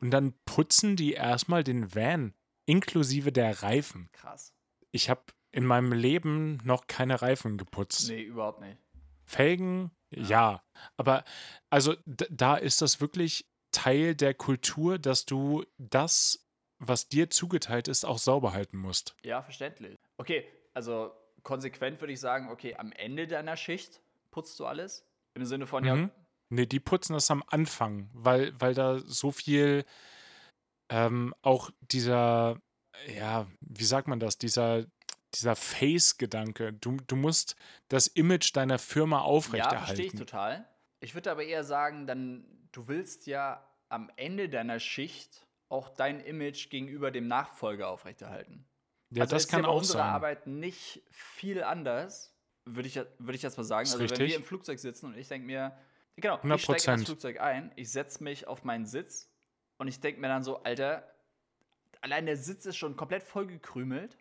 Und dann putzen die erstmal den Van inklusive der Reifen. Krass. Ich habe in meinem Leben noch keine Reifen geputzt. Nee, überhaupt nicht. Felgen, ja. ja. Aber also da ist das wirklich Teil der Kultur, dass du das, was dir zugeteilt ist, auch sauber halten musst. Ja, verständlich. Okay, also konsequent würde ich sagen, okay, am Ende deiner Schicht putzt du alles? Im Sinne von, mhm. ja. Nee, die putzen das am Anfang, weil, weil da so viel ähm, auch dieser, ja, wie sagt man das, dieser, dieser Face-Gedanke. Du, du musst das Image deiner Firma aufrechterhalten. Ja, verstehe ich total. Ich würde aber eher sagen, dann du willst ja am Ende deiner Schicht auch dein Image gegenüber dem Nachfolger aufrechterhalten. Ja, also das kann ja auch unserer sein. Arbeit nicht viel anders, würde ich, würd ich jetzt mal sagen. Also richtig. wenn wir im Flugzeug sitzen und ich denke mir, genau, 100%. ich steige ins Flugzeug ein, ich setze mich auf meinen Sitz und ich denke mir dann so, Alter, allein der Sitz ist schon komplett vollgekrümelt.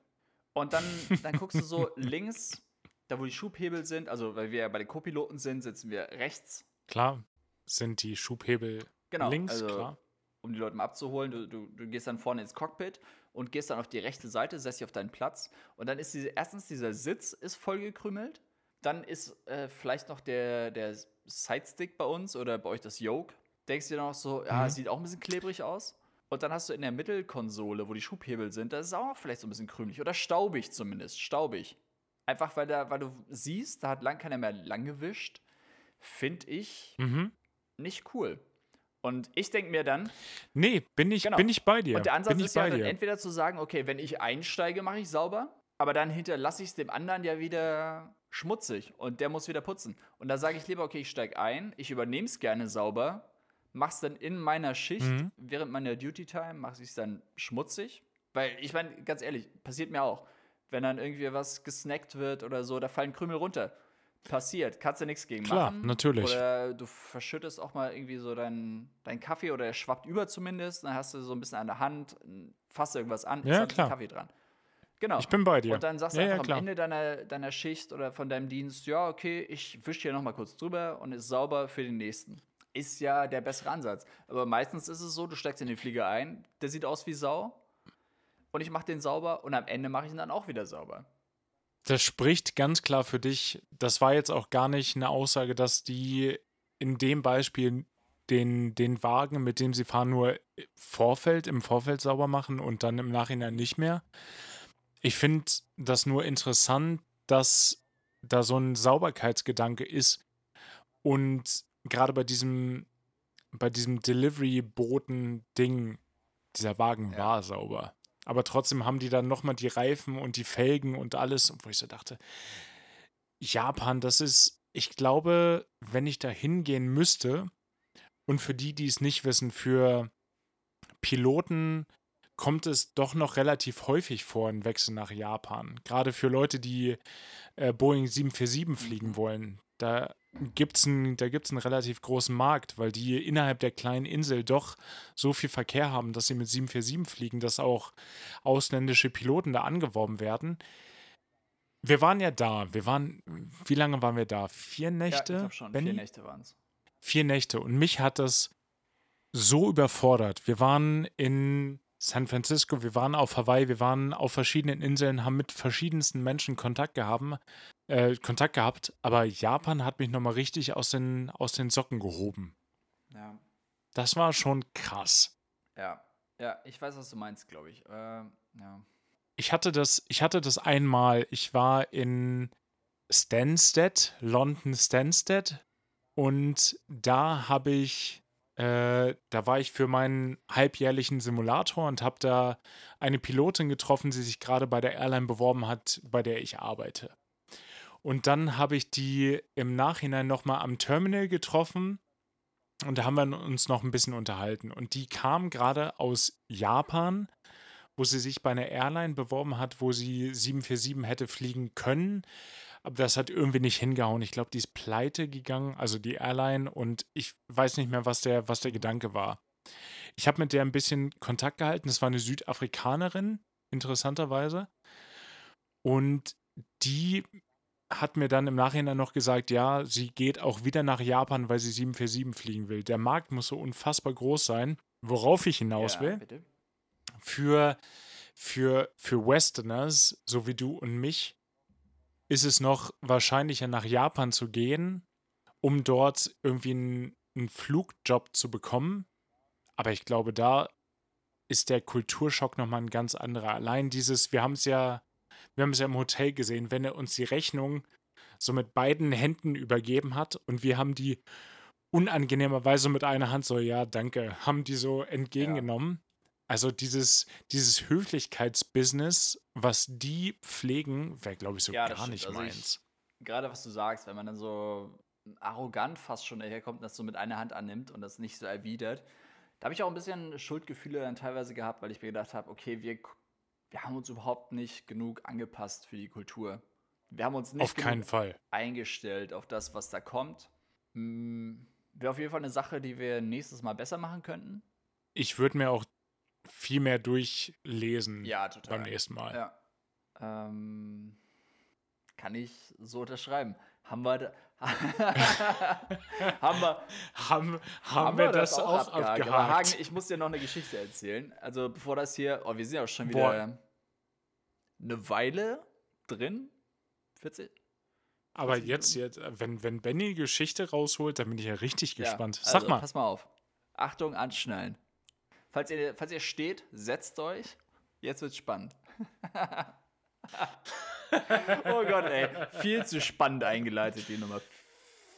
Und dann, dann guckst du so links, da wo die Schubhebel sind, also weil wir ja bei den Co-Piloten sind, sitzen wir rechts. Klar sind die Schubhebel genau, links, also, klar. Um die Leute mal abzuholen, du, du, du gehst dann vorne ins Cockpit und gehst dann auf die rechte Seite, setzt dich auf deinen Platz und dann ist diese, erstens dieser Sitz ist vollgekrümelt, dann ist äh, vielleicht noch der, der Sidestick bei uns oder bei euch das Yoke. Denkst du dir noch so, ja, mhm. sieht auch ein bisschen klebrig aus. Und dann hast du in der Mittelkonsole, wo die Schubhebel sind, das ist auch vielleicht so ein bisschen krümelig oder staubig zumindest, staubig. Einfach weil, da, weil du siehst, da hat lang keiner mehr lang gewischt. Finde ich, mhm nicht cool. Und ich denke mir dann. Nee, bin ich, genau. bin ich bei dir. Und der Ansatz bin ist ja dann entweder zu sagen, okay, wenn ich einsteige, mache ich sauber, aber dann hinterlasse ich es dem anderen ja wieder schmutzig und der muss wieder putzen. Und da sage ich lieber, okay, ich steige ein, ich übernehme es gerne sauber, mache es dann in meiner Schicht, mhm. während meiner Duty Time, mache ich es dann schmutzig. Weil ich meine, ganz ehrlich, passiert mir auch. Wenn dann irgendwie was gesnackt wird oder so, da fallen Krümel runter passiert, kannst du nichts gegen Klar, machen. natürlich. Oder du verschüttest auch mal irgendwie so deinen dein Kaffee oder er schwappt über zumindest, dann hast du so ein bisschen an der Hand, fasst irgendwas an, ja, ist klar. Kaffee dran. Genau. Ich bin bei dir. Und dann sagst du ja, einfach ja, am Ende deiner, deiner Schicht oder von deinem Dienst, ja, okay, ich wische hier nochmal kurz drüber und ist sauber für den nächsten. Ist ja der bessere Ansatz. Aber meistens ist es so, du steigst in den Flieger ein, der sieht aus wie Sau und ich mache den sauber und am Ende mache ich ihn dann auch wieder sauber. Das spricht ganz klar für dich. Das war jetzt auch gar nicht eine Aussage, dass die in dem Beispiel den, den Wagen, mit dem sie fahren, nur Vorfeld, im Vorfeld sauber machen und dann im Nachhinein nicht mehr. Ich finde das nur interessant, dass da so ein Sauberkeitsgedanke ist und gerade bei diesem bei diesem Delivery-Boten-Ding, dieser Wagen ja. war sauber. Aber trotzdem haben die dann nochmal die Reifen und die Felgen und alles, wo ich so dachte, Japan, das ist, ich glaube, wenn ich da hingehen müsste, und für die, die es nicht wissen, für Piloten kommt es doch noch relativ häufig vor, ein Wechsel nach Japan. Gerade für Leute, die äh, Boeing 747 fliegen mhm. wollen. Da gibt es einen, einen relativ großen Markt, weil die innerhalb der kleinen Insel doch so viel Verkehr haben, dass sie mit 747 fliegen, dass auch ausländische Piloten da angeworben werden. Wir waren ja da. Wir waren, wie lange waren wir da? Vier Nächte? Ja, ich schon. Benny? Vier Nächte waren es. Vier Nächte. Und mich hat das so überfordert. Wir waren in San Francisco, wir waren auf Hawaii, wir waren auf verschiedenen Inseln, haben mit verschiedensten Menschen Kontakt gehabt, äh, Kontakt gehabt, aber Japan hat mich nochmal richtig aus den, aus den Socken gehoben. Ja. Das war schon krass. Ja, ja, ich weiß, was du meinst, glaube ich. Äh, ja. Ich hatte das, ich hatte das einmal, ich war in Stansted, London Stansted, und da habe ich, äh, da war ich für meinen halbjährlichen Simulator und habe da eine Pilotin getroffen, die sich gerade bei der Airline beworben hat, bei der ich arbeite. Und dann habe ich die im Nachhinein nochmal am Terminal getroffen und da haben wir uns noch ein bisschen unterhalten. Und die kam gerade aus Japan, wo sie sich bei einer Airline beworben hat, wo sie 747 hätte fliegen können. Aber das hat irgendwie nicht hingehauen. Ich glaube, die ist pleite gegangen, also die Airline, und ich weiß nicht mehr, was der, was der Gedanke war. Ich habe mit der ein bisschen Kontakt gehalten. Das war eine Südafrikanerin, interessanterweise. Und die hat mir dann im Nachhinein noch gesagt, ja, sie geht auch wieder nach Japan, weil sie 747 fliegen will. Der Markt muss so unfassbar groß sein. Worauf ich hinaus ja, will, bitte. für, für, für Westerners, so wie du und mich, ist es noch wahrscheinlicher, nach Japan zu gehen, um dort irgendwie einen, einen Flugjob zu bekommen. Aber ich glaube, da ist der Kulturschock nochmal ein ganz anderer. Allein dieses, wir haben es ja, wir haben es ja im Hotel gesehen, wenn er uns die Rechnung so mit beiden Händen übergeben hat und wir haben die unangenehmerweise mit einer Hand so, ja, danke, haben die so entgegengenommen. Also dieses, dieses Höflichkeitsbusiness, was die pflegen, wäre, glaube ich, so ja, gar nicht also meins. Gerade was du sagst, wenn man dann so arrogant fast schon daherkommt und das so mit einer Hand annimmt und das nicht so erwidert, da habe ich auch ein bisschen Schuldgefühle dann teilweise gehabt, weil ich mir gedacht habe, okay, wir, wir haben uns überhaupt nicht genug angepasst für die Kultur. Wir haben uns nicht auf keinen Fall. eingestellt auf das, was da kommt. Hm, Wäre auf jeden Fall eine Sache, die wir nächstes Mal besser machen könnten. Ich würde mir auch viel mehr durchlesen ja, beim nächsten Mal. Ja. Ähm, kann ich so unterschreiben. Haben wir, haben wir, haben, haben, wir das, das auch abgehakt? abgehakt. Hagen, ich muss dir noch eine Geschichte erzählen. Also bevor das hier, oh, wir sind ja auch schon wieder Boah. eine Weile drin. 40? Aber jetzt, jetzt, wenn, wenn Benny Geschichte rausholt, dann bin ich ja richtig gespannt. Ja, also, Sag mal. Pass mal auf. Achtung, anschnallen. Falls ihr, falls ihr steht, setzt euch. Jetzt wird's spannend. oh Gott, ey. Viel zu spannend eingeleitet, die Nummer.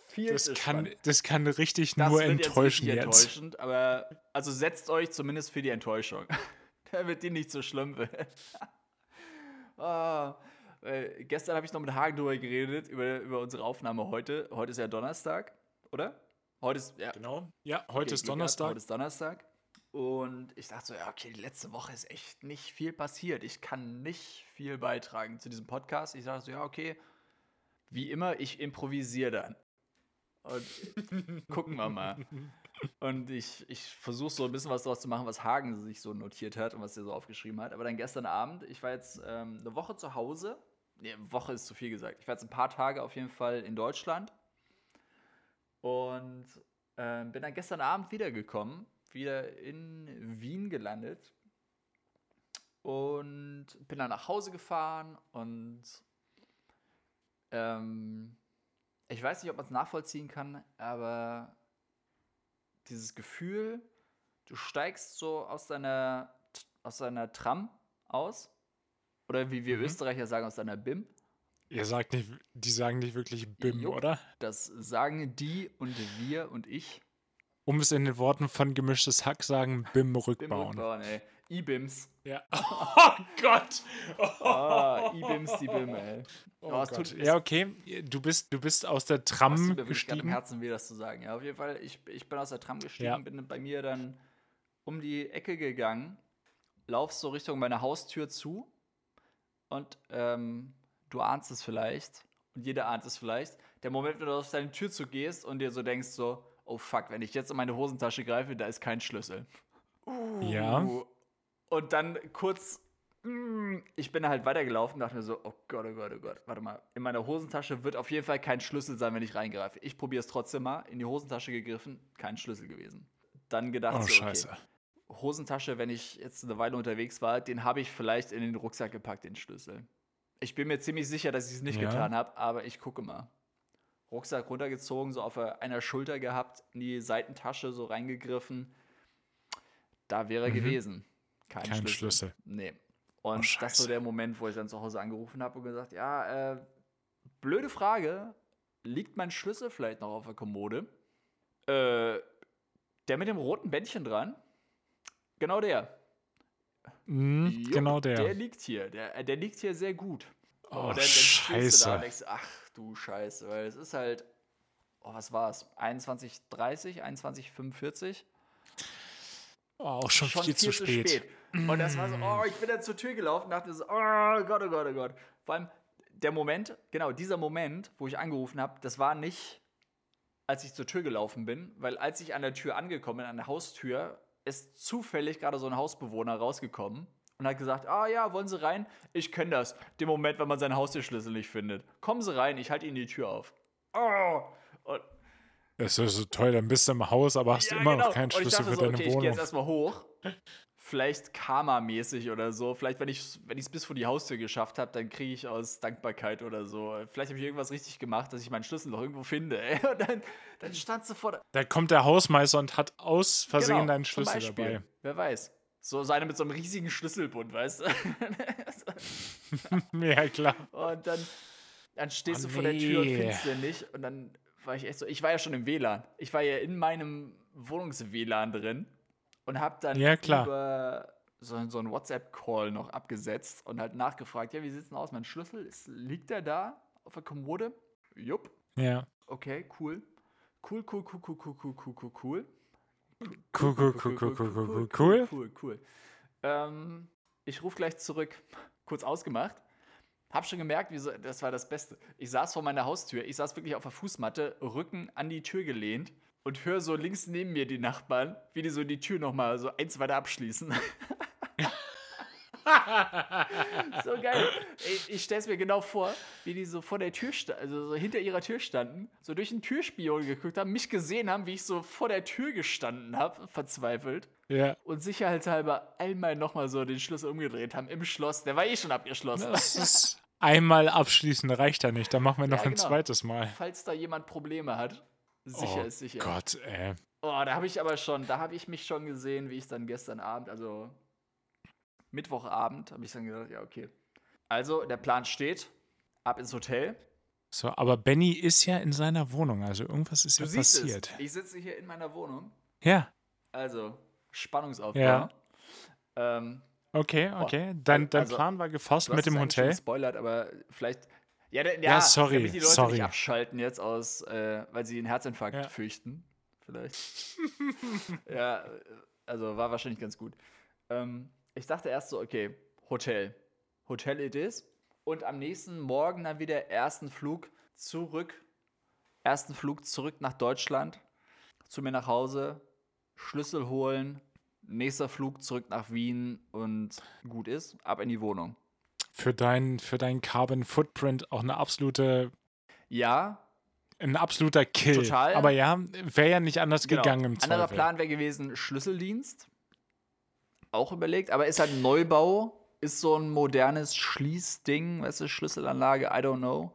Viel das, zu kann, spannend. das kann richtig das nur enttäuschen jetzt. jetzt. Enttäuschend, aber also setzt euch zumindest für die Enttäuschung. Damit die nicht so schlimm wird. oh, äh, gestern habe ich noch mit Hagen drüber geredet, über, über unsere Aufnahme heute. Heute ist ja Donnerstag, oder? Heute ist, ja. Genau. Ja, heute okay, ist Donnerstag. Heute ist Donnerstag. Und ich dachte so, ja, okay, die letzte Woche ist echt nicht viel passiert. Ich kann nicht viel beitragen zu diesem Podcast. Ich sage so, ja, okay, wie immer, ich improvisiere dann. Und gucken wir mal. Und ich, ich versuche so ein bisschen was daraus zu machen, was Hagen sich so notiert hat und was er so aufgeschrieben hat. Aber dann gestern Abend, ich war jetzt ähm, eine Woche zu Hause. Nee, Woche ist zu viel gesagt. Ich war jetzt ein paar Tage auf jeden Fall in Deutschland. Und äh, bin dann gestern Abend wiedergekommen wieder in Wien gelandet und bin dann nach Hause gefahren und ähm, ich weiß nicht, ob man es nachvollziehen kann, aber dieses Gefühl, du steigst so aus deiner, aus deiner Tram aus oder wie wir mhm. Österreicher sagen, aus deiner BIM. Ihr sagt nicht, die sagen nicht wirklich BIM, jo, oder? Das sagen die und wir und ich um es in den Worten von gemischtes Hack sagen, BIM rückbauen. BIM rückbauen, ey. E-Bims. Ja. Oh Gott. Oh. Ah, E-Bims, die BIM, ey. Oh oh, tut, ja, okay. Du bist, du bist aus der Tram das gestiegen. im Herzen weh, das zu sagen. Ja, auf jeden Fall. Ich, ich bin aus der Tram gestiegen, ja. bin bei mir dann um die Ecke gegangen, laufst so Richtung meiner Haustür zu und ähm, du ahnst es vielleicht und jeder ahnt es vielleicht. Der Moment, wenn du auf deine Tür zugehst und dir so denkst so, oh fuck, wenn ich jetzt in meine Hosentasche greife, da ist kein Schlüssel. Uh, ja. Und dann kurz, mm, ich bin halt weitergelaufen und dachte mir so, oh Gott, oh Gott, oh Gott, warte mal, in meiner Hosentasche wird auf jeden Fall kein Schlüssel sein, wenn ich reingreife. Ich probiere es trotzdem mal, in die Hosentasche gegriffen, kein Schlüssel gewesen. Dann gedacht, oh, so, okay, Scheiße. Hosentasche, wenn ich jetzt eine Weile unterwegs war, den habe ich vielleicht in den Rucksack gepackt, den Schlüssel. Ich bin mir ziemlich sicher, dass ich es nicht ja. getan habe, aber ich gucke mal. Rucksack runtergezogen, so auf einer Schulter gehabt, in die Seitentasche so reingegriffen. Da wäre mhm. gewesen. Kein, Kein Schlüssel. Schlüssel. Nee. Und oh, das ist so der Moment, wo ich dann zu Hause angerufen habe und gesagt, ja, äh, blöde Frage, liegt mein Schlüssel vielleicht noch auf der Kommode? Äh, der mit dem roten Bändchen dran? Genau der. Mm, jo, genau der. Der liegt hier. Der, äh, der liegt hier sehr gut. Oh, und dann, dann Scheiße. Da denkst, ach du Scheiße, weil es ist halt, oh, was war es? 21.30, 21.45? Oh, auch schon, schon viel, viel, zu spät. spät. Und das war so, oh, ich bin dann zur Tür gelaufen und dachte so, oh Gott, oh Gott, oh Gott. Vor allem der Moment, genau, dieser Moment, wo ich angerufen habe, das war nicht, als ich zur Tür gelaufen bin, weil als ich an der Tür angekommen bin, an der Haustür, ist zufällig gerade so ein Hausbewohner rausgekommen und hat gesagt, ah ja, wollen Sie rein? Ich kenne das, den Moment, wenn man seinen Haustürschlüssel nicht findet. Kommen Sie rein, ich halte Ihnen die Tür auf. Oh. Und das ist so toll, dann bist du im Haus, aber hast ja, immer genau. noch keinen Schlüssel für so, deine okay, Wohnung. Ich gehe jetzt erstmal hoch. Vielleicht Karma-mäßig oder so. Vielleicht, wenn ich es bis vor die Haustür geschafft habe, dann kriege ich aus Dankbarkeit oder so. Vielleicht habe ich irgendwas richtig gemacht, dass ich meinen Schlüssel noch irgendwo finde. Und dann, dann stand sie vor der. Da kommt der Hausmeister und hat aus Versehen genau, deinen Schlüssel dabei. Wer weiß. So seine mit so einem riesigen Schlüsselbund, weißt du? ja, klar. Und dann, dann stehst oh, du vor der Tür und findest den nicht. Und dann war ich echt so, ich war ja schon im WLAN. Ich war ja in meinem Wohnungs-WLAN drin und habe dann ja, über so, so einen WhatsApp-Call noch abgesetzt und halt nachgefragt, ja, wie sieht's denn aus? Mein Schlüssel, ist, liegt der da auf der Kommode? Jupp. Ja. Okay, cool. Cool, cool, cool, cool, cool, cool, cool, cool, cool. Cool, cool, cool, cool, cool, cool, cool. Cool, cool. Ähm, ich rufe gleich zurück. Kurz ausgemacht. Hab schon gemerkt, so, das war das Beste. Ich saß vor meiner Haustür, ich saß wirklich auf der Fußmatte, Rücken an die Tür gelehnt und höre so links neben mir die Nachbarn, wie die so die Tür nochmal so eins weiter abschließen. so geil. Ich, ich stelle es mir genau vor, wie die so vor der Tür, also so hinter ihrer Tür standen, so durch den Türspion geguckt haben, mich gesehen haben, wie ich so vor der Tür gestanden habe, verzweifelt. Ja. Und sicherheitshalber einmal nochmal so den Schlüssel umgedreht haben im Schloss. Der war eh schon abgeschlossen. Das ist einmal abschließen reicht ja nicht. Da machen wir noch ja, genau. ein zweites Mal. Falls da jemand Probleme hat. Sicher oh ist sicher. Gott, ey. Oh, da habe ich aber schon, da habe ich mich schon gesehen, wie ich dann gestern Abend, also Mittwochabend, habe ich dann gedacht, ja, okay. Also, der Plan steht, ab ins Hotel. So, aber Benny ist ja in seiner Wohnung, also irgendwas ist du ja passiert. Es. Ich sitze hier in meiner Wohnung. Ja. Also, Spannungsaufbau. Ja. Ähm, okay, okay. Dein, dein also, Plan war gefasst mit dem Hotel. Spoilert, aber vielleicht. Ja, ja, ja sorry. Damit die Leute sorry. nicht abschalten jetzt aus, äh, weil sie einen Herzinfarkt ja. fürchten. Vielleicht. ja, also war wahrscheinlich ganz gut. Ähm, ich dachte erst so, okay, Hotel. Hotel it is. Und am nächsten Morgen dann wieder ersten Flug zurück. Ersten Flug zurück nach Deutschland. Zu mir nach Hause. Schlüssel holen. Nächster Flug zurück nach Wien und gut ist. Ab in die Wohnung. Für deinen für dein Carbon Footprint auch eine absolute. Ja, ein absoluter Kill. Total. Aber ja, wäre ja nicht anders genau. gegangen im Zweifel. Anderer Plan wäre gewesen, Schlüsseldienst auch überlegt, aber ist halt ein Neubau, ist so ein modernes Schließding, weißt du, Schlüsselanlage, I don't know.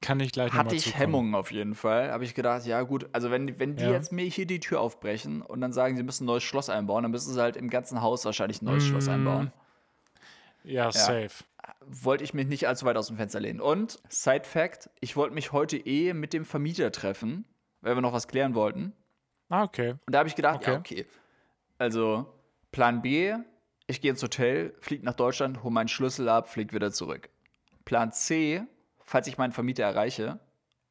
Kann ich gleich Hatte ich zukommen. Hemmungen auf jeden Fall. Habe ich gedacht, ja gut, also wenn, wenn die ja. jetzt mir hier die Tür aufbrechen und dann sagen, sie müssen ein neues Schloss einbauen, dann müssen sie halt im ganzen Haus wahrscheinlich ein neues mm. Schloss einbauen. Ja, ja, safe. Wollte ich mich nicht allzu weit aus dem Fenster lehnen. Und, Side Fact, ich wollte mich heute eh mit dem Vermieter treffen, weil wir noch was klären wollten. Ah, okay. Und da habe ich gedacht, okay. ja, okay. Also, Plan B, ich gehe ins Hotel, fliege nach Deutschland, hole meinen Schlüssel ab, fliege wieder zurück. Plan C, falls ich meinen Vermieter erreiche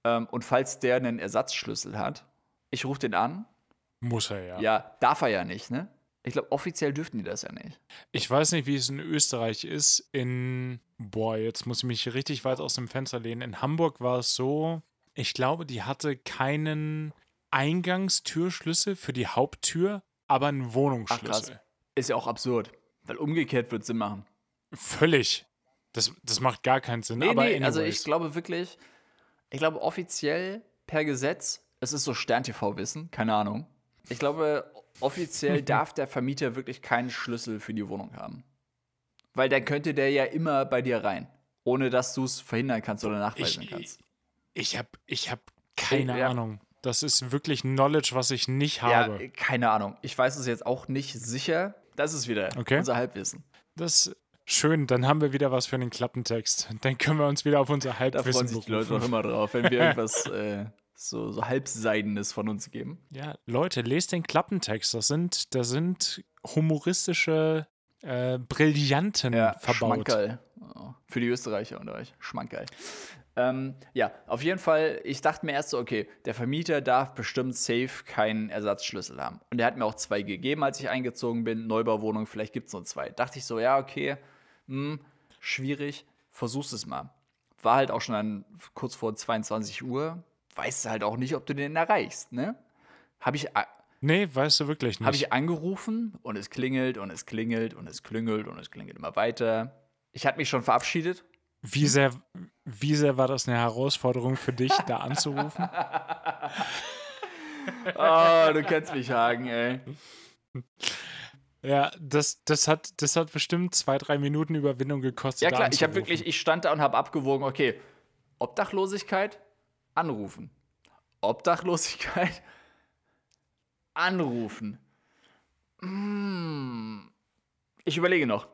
ähm, und falls der einen Ersatzschlüssel hat, ich rufe den an. Muss er ja. Ja, darf er ja nicht, ne? Ich glaube, offiziell dürften die das ja nicht. Ich weiß nicht, wie es in Österreich ist. In, boah, jetzt muss ich mich richtig weit aus dem Fenster lehnen. In Hamburg war es so, ich glaube, die hatte keinen Eingangstürschlüssel für die Haupttür, aber einen Wohnungsschlüssel. Ach, ist ja auch absurd, weil umgekehrt wird Sinn machen. Völlig. Das, das macht gar keinen Sinn. Nee, aber nee, also ich glaube wirklich, ich glaube offiziell per Gesetz, es ist so Stern-TV-Wissen, keine Ahnung. Ich glaube, offiziell darf der Vermieter wirklich keinen Schlüssel für die Wohnung haben. Weil dann könnte der ja immer bei dir rein, ohne dass du es verhindern kannst oder nachweisen ich, kannst. Ich, ich habe ich hab keine ja. Ahnung. Das ist wirklich Knowledge, was ich nicht habe. Ja, keine Ahnung. Ich weiß es jetzt auch nicht sicher. Das ist wieder okay. unser Halbwissen. Das ist schön. Dann haben wir wieder was für den Klappentext. Dann können wir uns wieder auf unser Halbwissen Da freuen sich die Leute auch immer drauf, wenn wir irgendwas äh, so, so Halbseidenes von uns geben. Ja, Leute, lest den Klappentext. Das sind, da sind humoristische äh, Brillanten ja, verbaut. Schmankerl. Oh, für die Österreicher unter euch. Schmankerl. Ähm, ja, auf jeden Fall, ich dachte mir erst so, okay, der Vermieter darf bestimmt safe keinen Ersatzschlüssel haben. Und er hat mir auch zwei gegeben, als ich eingezogen bin. Neubauwohnung, vielleicht gibt es nur zwei. Dachte ich so, ja, okay, mh, hm, schwierig, versuch's es mal. War halt auch schon dann kurz vor 22 Uhr weißt du halt auch nicht, ob du den erreichst, ne? Habe ich. Nee, weißt du wirklich nicht. Habe ich angerufen und es klingelt und es klingelt und es klingelt und es klingelt immer weiter. Ich hatte mich schon verabschiedet. Wie sehr, wie sehr war das eine Herausforderung für dich, da anzurufen? oh, du kennst mich, Hagen, ey. Ja, das, das, hat, das hat bestimmt zwei, drei Minuten Überwindung gekostet. Ja, klar, ich habe wirklich, ich stand da und habe abgewogen, okay, Obdachlosigkeit anrufen. Obdachlosigkeit anrufen. Hm. Ich überlege noch.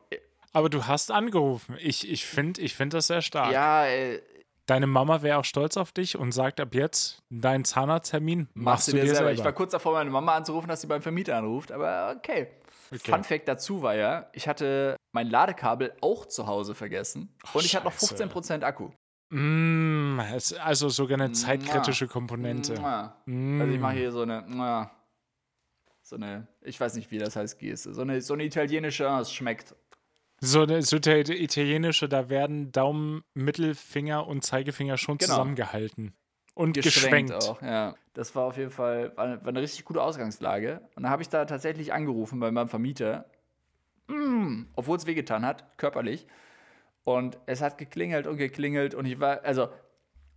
Aber du hast angerufen. Ich, ich finde ich find das sehr stark. Ja, äh, Deine Mama wäre auch stolz auf dich und sagt ab jetzt, deinen Zahnarzttermin machst, machst du dir, dir selber. selber. Ich war kurz davor, meine Mama anzurufen, dass sie beim Vermieter anruft, aber okay. okay. Fun Fact dazu war ja, ich hatte mein Ladekabel auch zu Hause vergessen oh, und ich hatte noch 15% Akku. Mm, also sogar eine zeitkritische Komponente. Mm. Also ich mache hier so eine, so eine, ich weiß nicht, wie das heißt, Geste. So eine, so eine italienische, es schmeckt. So eine so der italienische, da werden Daumen, Mittelfinger und Zeigefinger schon genau. zusammengehalten. Und geschwenkt. geschwenkt. auch, ja. Das war auf jeden Fall war, war eine richtig gute Ausgangslage. Und dann habe ich da tatsächlich angerufen bei meinem Vermieter, mm, obwohl es wehgetan hat, körperlich. Und es hat geklingelt und geklingelt und ich war, also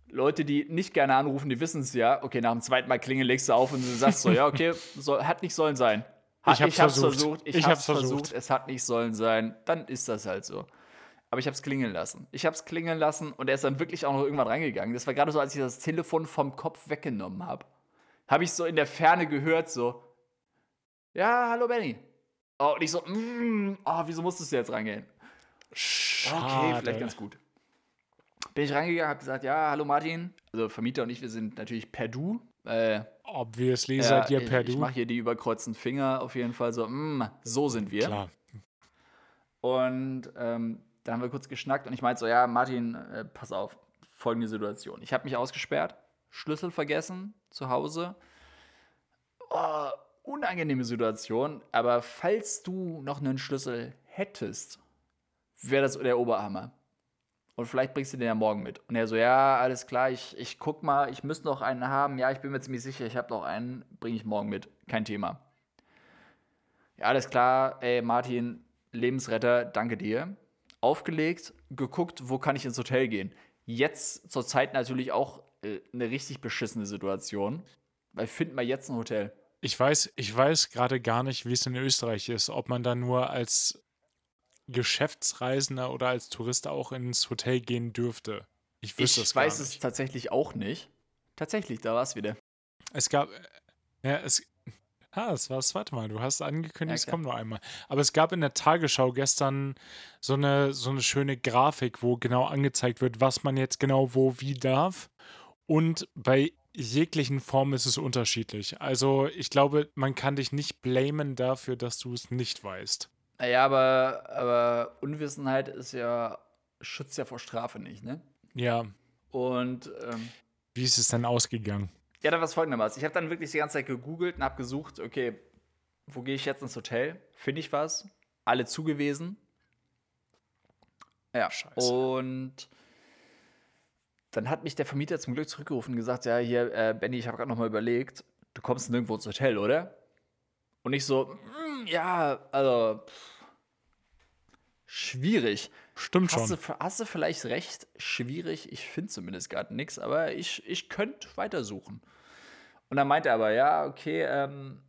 Leute, die nicht gerne anrufen, die wissen es ja. Okay, nach dem zweiten Mal klingeln legst du auf und du sagst so, ja, okay, soll, hat nicht sollen sein. Ich hab's versucht. versucht. Ich, ich hab's, hab's versucht. Es hat nicht sollen sein. Dann ist das halt so. Aber ich hab's klingeln lassen. Ich hab's klingeln lassen und er ist dann wirklich auch noch irgendwann reingegangen. Das war gerade so, als ich das Telefon vom Kopf weggenommen habe. Habe ich so in der Ferne gehört, so, ja, hallo Benny. Oh, und ich so, mm, oh, wieso musstest du jetzt reingehen? Schade. Okay, vielleicht ganz gut. Bin ich reingegangen, habe gesagt, ja, hallo Martin. Also Vermieter und ich, wir sind natürlich per Du. Äh, Obviously ja, seid ihr per ich, Du. Ich mache hier die überkreuzten Finger auf jeden Fall so, mm, so sind wir. Klar. Und ähm, da haben wir kurz geschnackt und ich meinte so, ja, Martin, äh, pass auf, folgende Situation. Ich habe mich ausgesperrt, Schlüssel vergessen zu Hause. Oh, unangenehme Situation, aber falls du noch einen Schlüssel hättest, wäre das der Oberhammer. Und vielleicht bringst du den ja morgen mit. Und er so, ja, alles klar, ich, ich guck mal, ich müsste noch einen haben. Ja, ich bin mir ziemlich sicher, ich habe noch einen, bringe ich morgen mit. Kein Thema. Ja, alles klar, ey, Martin, Lebensretter, danke dir. Aufgelegt, geguckt, wo kann ich ins Hotel gehen. Jetzt zur Zeit natürlich auch äh, eine richtig beschissene Situation. Weil finden wir jetzt ein Hotel. Ich weiß, ich weiß gerade gar nicht, wie es in Österreich ist, ob man da nur als Geschäftsreisender oder als Tourist auch ins Hotel gehen dürfte. Ich wüsste es gar nicht. Ich weiß es tatsächlich auch nicht. Tatsächlich, da war es wieder. Es gab, ja, es, ah, es war das zweite Mal. Du hast angekündigt, ja, es kommt nur einmal. Aber es gab in der Tagesschau gestern so eine, so eine schöne Grafik, wo genau angezeigt wird, was man jetzt genau wo wie darf. Und bei jeglichen Form ist es unterschiedlich. Also ich glaube, man kann dich nicht blamen dafür, dass du es nicht weißt. Naja, aber, aber Unwissenheit ist ja, schützt ja vor Strafe nicht, ne? Ja. Und ähm, wie ist es denn ausgegangen? Ja, da war es folgendermaßen. Ich habe dann wirklich die ganze Zeit gegoogelt und habe gesucht, okay, wo gehe ich jetzt ins Hotel? Finde ich was? Alle zugewiesen. Ja. Scheiße. Und dann hat mich der Vermieter zum Glück zurückgerufen und gesagt: Ja, hier, äh, Benny, ich habe gerade nochmal überlegt, du kommst nirgendwo ins Hotel, oder? Und ich so: mm, Ja, also. Pff, schwierig. Stimmt hast schon. Du, hast du vielleicht recht? Schwierig. Ich finde zumindest gerade nichts, aber ich, ich könnte weitersuchen. Und dann meinte er aber: Ja, okay, ähm,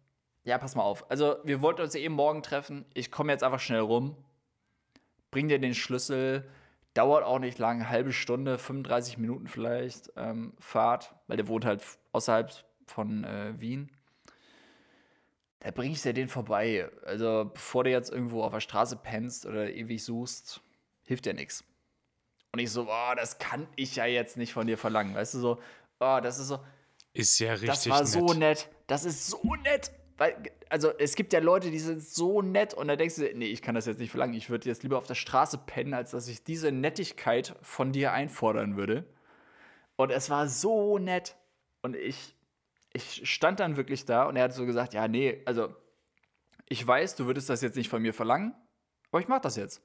ja, pass mal auf. Also, wir wollten uns eben morgen treffen. Ich komme jetzt einfach schnell rum. Bring dir den Schlüssel Dauert auch nicht lang, halbe Stunde, 35 Minuten vielleicht ähm, Fahrt, weil der wohnt halt außerhalb von äh, Wien. Da bringe ich dir den vorbei. Also, bevor du jetzt irgendwo auf der Straße pennst oder ewig suchst, hilft dir nichts. Und ich so, oh, das kann ich ja jetzt nicht von dir verlangen. Weißt du, so, oh, das ist so. Ist ja richtig. Das war nett. so nett. Das ist so nett. Weil, also es gibt ja Leute, die sind so nett und da denkst du, nee, ich kann das jetzt nicht verlangen. Ich würde jetzt lieber auf der Straße pennen, als dass ich diese Nettigkeit von dir einfordern würde. Und es war so nett. Und ich, ich stand dann wirklich da und er hat so gesagt, ja, nee, also ich weiß, du würdest das jetzt nicht von mir verlangen, aber ich mach das jetzt.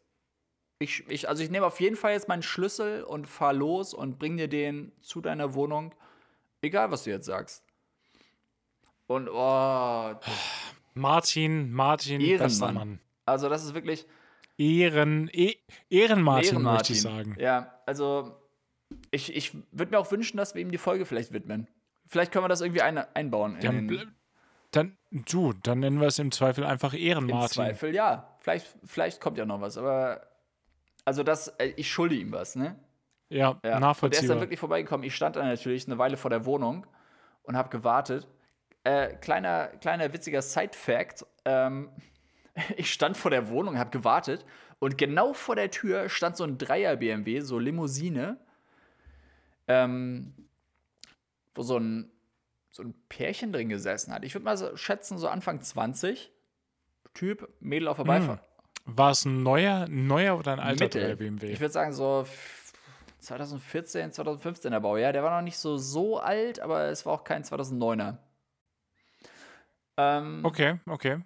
Ich, ich, also ich nehme auf jeden Fall jetzt meinen Schlüssel und fahr los und bring dir den zu deiner Wohnung, egal was du jetzt sagst. Und oh. Martin, Martin, Ehrenmann. Mann. Also, das ist wirklich. Ehren, e Ehrenmartin, Ehren möchte ich sagen. Ja, also ich, ich würde mir auch wünschen, dass wir ihm die Folge vielleicht widmen. Vielleicht können wir das irgendwie ein, einbauen. Dann, dann, du, dann nennen wir es im Zweifel einfach Ehrenmartin. Im Zweifel, ja. Vielleicht, vielleicht kommt ja noch was, aber also das, äh, ich schulde ihm was, ne? Ja, ja. nachvollziehbar. Und er ist dann wirklich vorbeigekommen. Ich stand da natürlich eine Weile vor der Wohnung und habe gewartet. Äh, kleiner, kleiner witziger Side-Fact. Ähm, ich stand vor der Wohnung, habe gewartet und genau vor der Tür stand so ein Dreier-BMW, so Limousine, ähm, wo so ein, so ein Pärchen drin gesessen hat. Ich würde mal so schätzen, so Anfang 20. Typ, Mädel auf der Beifahrt. Hm. War es ein neuer, neuer oder ein alter BMW? Ich würde sagen so 2014, 2015er Bau. Ja, der war noch nicht so so alt, aber es war auch kein 2009er. Ähm, okay, okay.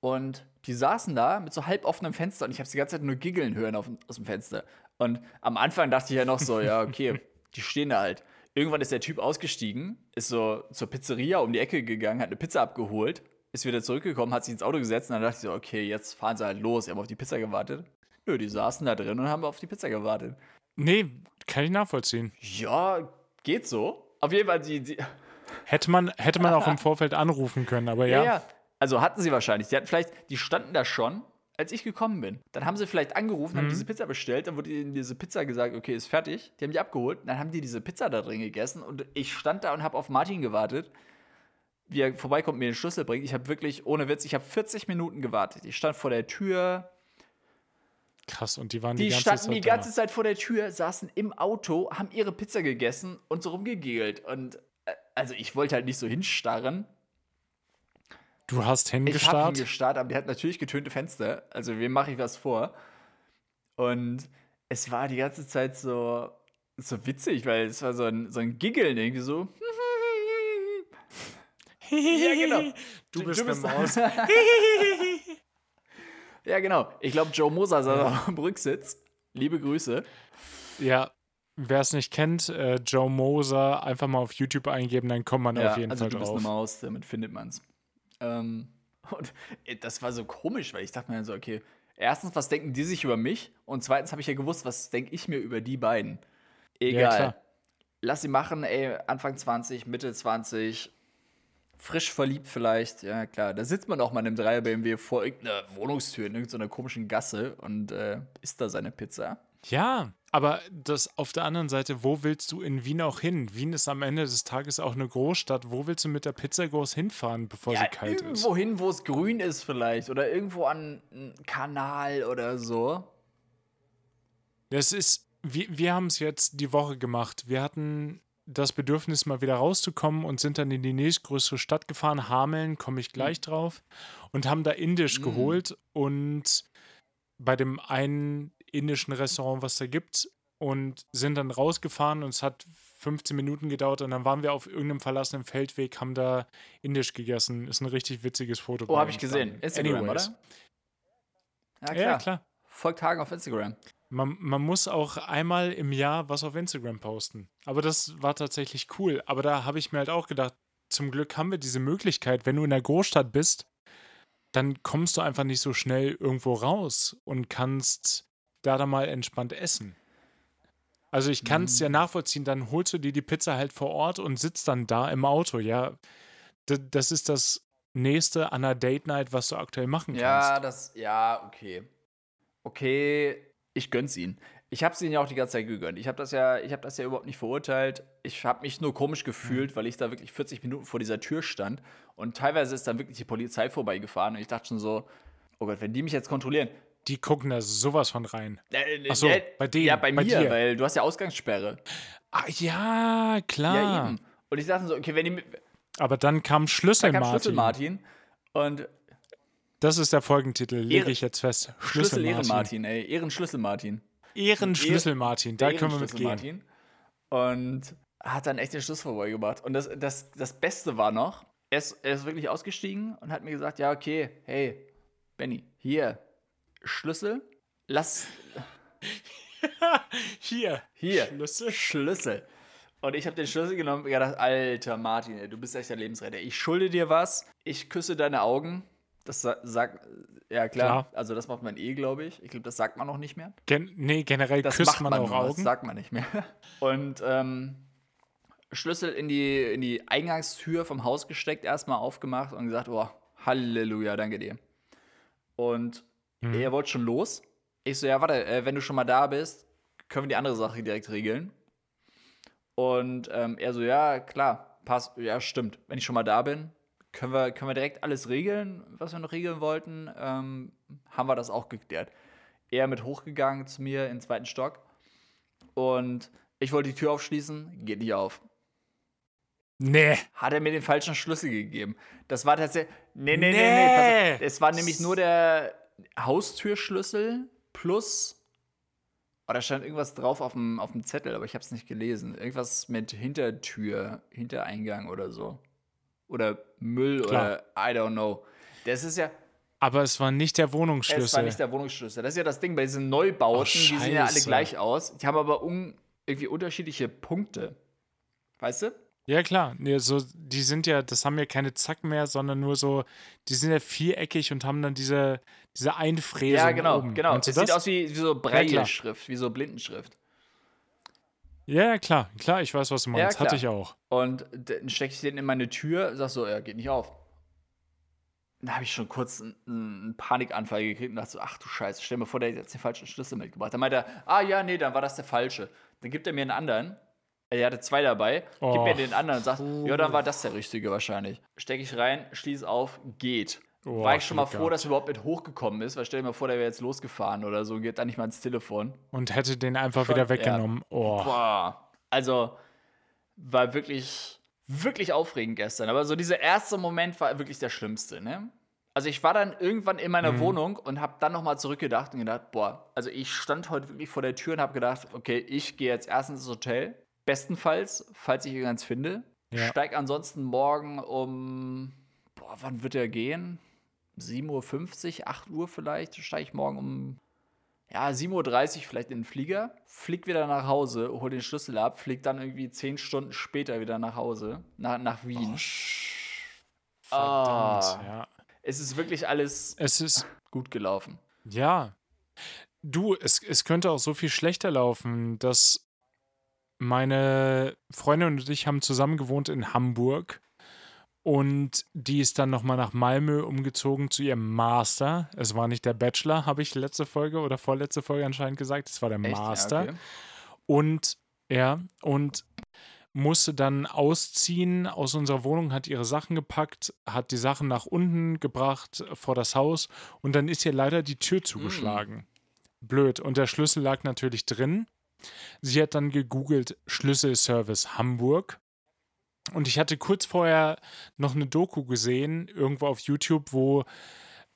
Und die saßen da mit so halb offenem Fenster und ich habe sie die ganze Zeit nur giggeln hören auf, aus dem Fenster. Und am Anfang dachte ich ja noch so, ja, okay, die stehen da halt. Irgendwann ist der Typ ausgestiegen, ist so zur Pizzeria um die Ecke gegangen, hat eine Pizza abgeholt, ist wieder zurückgekommen, hat sich ins Auto gesetzt und dann dachte ich so, okay, jetzt fahren sie halt los. Die haben auf die Pizza gewartet. Nö, die saßen da drin und haben auf die Pizza gewartet. Nee, kann ich nachvollziehen. Ja, geht so. Auf jeden Fall, die, die, Hätte man, hätte man auch im Vorfeld anrufen können, aber ja. ja. ja. Also hatten sie wahrscheinlich. Die hatten vielleicht, die standen da schon, als ich gekommen bin. Dann haben sie vielleicht angerufen, mhm. haben diese Pizza bestellt, dann wurde ihnen diese Pizza gesagt, okay, ist fertig. Die haben die abgeholt, dann haben die diese Pizza da drin gegessen und ich stand da und habe auf Martin gewartet, wie er vorbeikommt, mir den Schlüssel bringt. Ich habe wirklich, ohne Witz, ich habe 40 Minuten gewartet. Ich stand vor der Tür. Krass, und die waren die, die ganze standen Zeit die ganze da. Zeit vor der Tür, saßen im Auto, haben ihre Pizza gegessen und so rumgegegelt. Und also ich wollte halt nicht so hinstarren. Du hast hingestarrt? Ich habe hingestarrt, aber der hat natürlich getönte Fenster. Also wem mache ich was vor? Und es war die ganze Zeit so, so witzig, weil es war so ein, so ein Giggeln irgendwie so. ja, genau. Du bist, du bist eine Maus. ja, genau. Ich glaube, Joe Moser saß ja. am Rücksitz. Liebe Grüße. Ja, Wer es nicht kennt, äh, Joe Moser, einfach mal auf YouTube eingeben, dann kommt man ja, auf jeden also Fall du drauf. Bist eine Maus, damit findet man es. Ähm, und äh, das war so komisch, weil ich dachte mir so, okay, erstens, was denken die sich über mich? Und zweitens habe ich ja gewusst, was denke ich mir über die beiden? Egal. Ja, Lass sie machen, ey, Anfang 20, Mitte 20, frisch verliebt vielleicht, ja klar. Da sitzt man auch mal in einem Dreier BMW vor irgendeiner Wohnungstür in irgendeiner komischen Gasse und äh, isst da seine Pizza. Ja, aber das auf der anderen Seite, wo willst du in Wien auch hin? Wien ist am Ende des Tages auch eine Großstadt. Wo willst du mit der Pizza groß hinfahren, bevor ja, sie kalt irgendwo ist? Irgendwo hin, wo es grün ist vielleicht oder irgendwo an einem Kanal oder so. Das ist, wir, wir haben es jetzt die Woche gemacht. Wir hatten das Bedürfnis, mal wieder rauszukommen und sind dann in die nächstgrößere Stadt gefahren. Hameln, komme ich gleich mhm. drauf. Und haben da Indisch mhm. geholt und bei dem einen indischen Restaurant, was da gibt, und sind dann rausgefahren und es hat 15 Minuten gedauert und dann waren wir auf irgendeinem verlassenen Feldweg, haben da Indisch gegessen. Ist ein richtig witziges Foto. Oh, habe ich gesehen. Instagram, Anyways. oder? Ja, klar. Ja, klar. Folgt Hagen auf Instagram. Man, man muss auch einmal im Jahr was auf Instagram posten. Aber das war tatsächlich cool. Aber da habe ich mir halt auch gedacht, zum Glück haben wir diese Möglichkeit, wenn du in der Großstadt bist, dann kommst du einfach nicht so schnell irgendwo raus und kannst da dann mal entspannt essen. Also ich kann es ja mhm. nachvollziehen, dann holst du dir die Pizza halt vor Ort und sitzt dann da im Auto, ja. D das ist das nächste an einer Date Night, was du aktuell machen kannst. Ja, das, ja, okay. Okay, ich gönn's ihnen. Ich habe es ihnen ja auch die ganze Zeit gegönnt. Ich habe das ja, ich habe das ja überhaupt nicht verurteilt. Ich habe mich nur komisch gefühlt, mhm. weil ich da wirklich 40 Minuten vor dieser Tür stand und teilweise ist dann wirklich die Polizei vorbeigefahren und ich dachte schon so, oh Gott, wenn die mich jetzt kontrollieren, die gucken da sowas von rein. Äh, Achso, äh, bei denen. Ja, bei, bei mir, dir. weil du hast ja Ausgangssperre. Ah, ja, klar. Ja, eben. Und ich dachte so, okay, wenn die. Aber dann kam Schlüssel dann kam Schlüssel Martin. Und. Das ist der Folgentitel, lege ich jetzt fest. Schlüssel, Schlüssel Ehren Martin, ey. Ehrenschlüssel Martin. Ehrenschlüssel Martin, da können wir mitgehen. Martin. Und hat dann echt den Schlüssel vorbeigebracht. Und das, das, das Beste war noch, er ist, er ist wirklich ausgestiegen und hat mir gesagt: Ja, okay, hey, Benny, hier, Schlüssel. Lass. Hier. Hier. Schlüssel. Schlüssel. Und ich habe den Schlüssel genommen und gedacht, alter Martin, ey, du bist echt der Lebensretter. Ich schulde dir was, ich küsse deine Augen. Das sagt, ja klar, klar. also das macht man eh, glaube ich. Ich glaube, das sagt man noch nicht mehr. Gen nee, generell das küsst man, man, auch nur, Augen. Das sagt man nicht mehr. Und ähm, Schlüssel in die, in die Eingangstür vom Haus gesteckt, erstmal aufgemacht und gesagt, oh, Halleluja, danke dir. Und Mhm. Er wollte schon los. Ich so, ja, warte, äh, wenn du schon mal da bist, können wir die andere Sache direkt regeln. Und ähm, er so, ja, klar, passt, ja, stimmt. Wenn ich schon mal da bin, können wir, können wir direkt alles regeln, was wir noch regeln wollten. Ähm, haben wir das auch geklärt. Er mit hochgegangen zu mir in den zweiten Stock. Und ich wollte die Tür aufschließen, geht nicht auf. Nee. Hat er mir den falschen Schlüssel gegeben. Das war tatsächlich. Nee, nee, nee, nee. nee. Es war nämlich nur der, Haustürschlüssel plus. Oh, da stand irgendwas drauf auf dem, auf dem Zettel, aber ich habe es nicht gelesen. Irgendwas mit Hintertür, Hintereingang oder so. Oder Müll Klar. oder I don't know. Das ist ja. Aber es war nicht der Wohnungsschlüssel. Es war nicht der Wohnungsschlüssel. Das ist ja das Ding bei diesen Neubauten, oh, die sehen ja alle gleich aus. Die haben aber un irgendwie unterschiedliche Punkte. Weißt du? Ja, klar. Nee, so, die sind ja, das haben ja keine Zacken mehr, sondern nur so, die sind ja viereckig und haben dann diese, diese Einfräsung. Ja, genau, oben. genau. Es sieht aus wie, wie so Breilschrift, ja, wie so Blindenschrift. Ja, klar, klar, ich weiß, was du meinst. Ja, Hatte ich auch. Und dann stecke ich den in meine Tür, sag so, er geht nicht auf. Da habe ich schon kurz einen, einen, Panikanfall gekriegt und dachte so, ach du Scheiße, stell mir vor, der hat jetzt den falschen Schlüssel mitgebracht. Dann meinte er, ah ja, nee, dann war das der falsche. Dann gibt er mir einen anderen er hatte zwei dabei, oh. gib mir den anderen und sagt, ja, dann war das der richtige wahrscheinlich. Stecke ich rein, schließe auf, geht. Oh, war ich schon mal froh, dass er überhaupt mit hochgekommen ist, weil stell dir mal vor, der wäre jetzt losgefahren oder so, geht dann nicht mal ins Telefon. Und hätte den einfach schon, wieder weggenommen. Ja. Oh. Boah. Also, war wirklich, wirklich aufregend gestern. Aber so dieser erste Moment war wirklich der schlimmste, ne? Also ich war dann irgendwann in meiner mhm. Wohnung und habe dann nochmal zurückgedacht und gedacht, boah, also ich stand heute wirklich vor der Tür und habe gedacht, okay, ich gehe jetzt erstens ins Hotel, Bestenfalls, falls ich irgendwas finde. Ja. Steig ansonsten morgen um, boah, wann wird er gehen? 7.50 Uhr, 8 Uhr vielleicht, steige ich morgen um ja, 7.30 Uhr vielleicht in den Flieger, flieg wieder nach Hause, hol den Schlüssel ab, flieg dann irgendwie 10 Stunden später wieder nach Hause, nach, nach Wien. Oh, verdammt, ah, ja. Es ist wirklich alles es ist gut gelaufen. Ja. Du, es, es könnte auch so viel schlechter laufen, dass meine Freundin und ich haben zusammen gewohnt in Hamburg. Und die ist dann nochmal nach Malmö umgezogen zu ihrem Master. Es war nicht der Bachelor, habe ich letzte Folge oder vorletzte Folge anscheinend gesagt. Es war der Echt? Master. Ja, okay. Und ja, und musste dann ausziehen aus unserer Wohnung, hat ihre Sachen gepackt, hat die Sachen nach unten gebracht vor das Haus und dann ist ihr leider die Tür zugeschlagen. Mm. Blöd. Und der Schlüssel lag natürlich drin. Sie hat dann gegoogelt Schlüsselservice Hamburg. Und ich hatte kurz vorher noch eine Doku gesehen, irgendwo auf YouTube, wo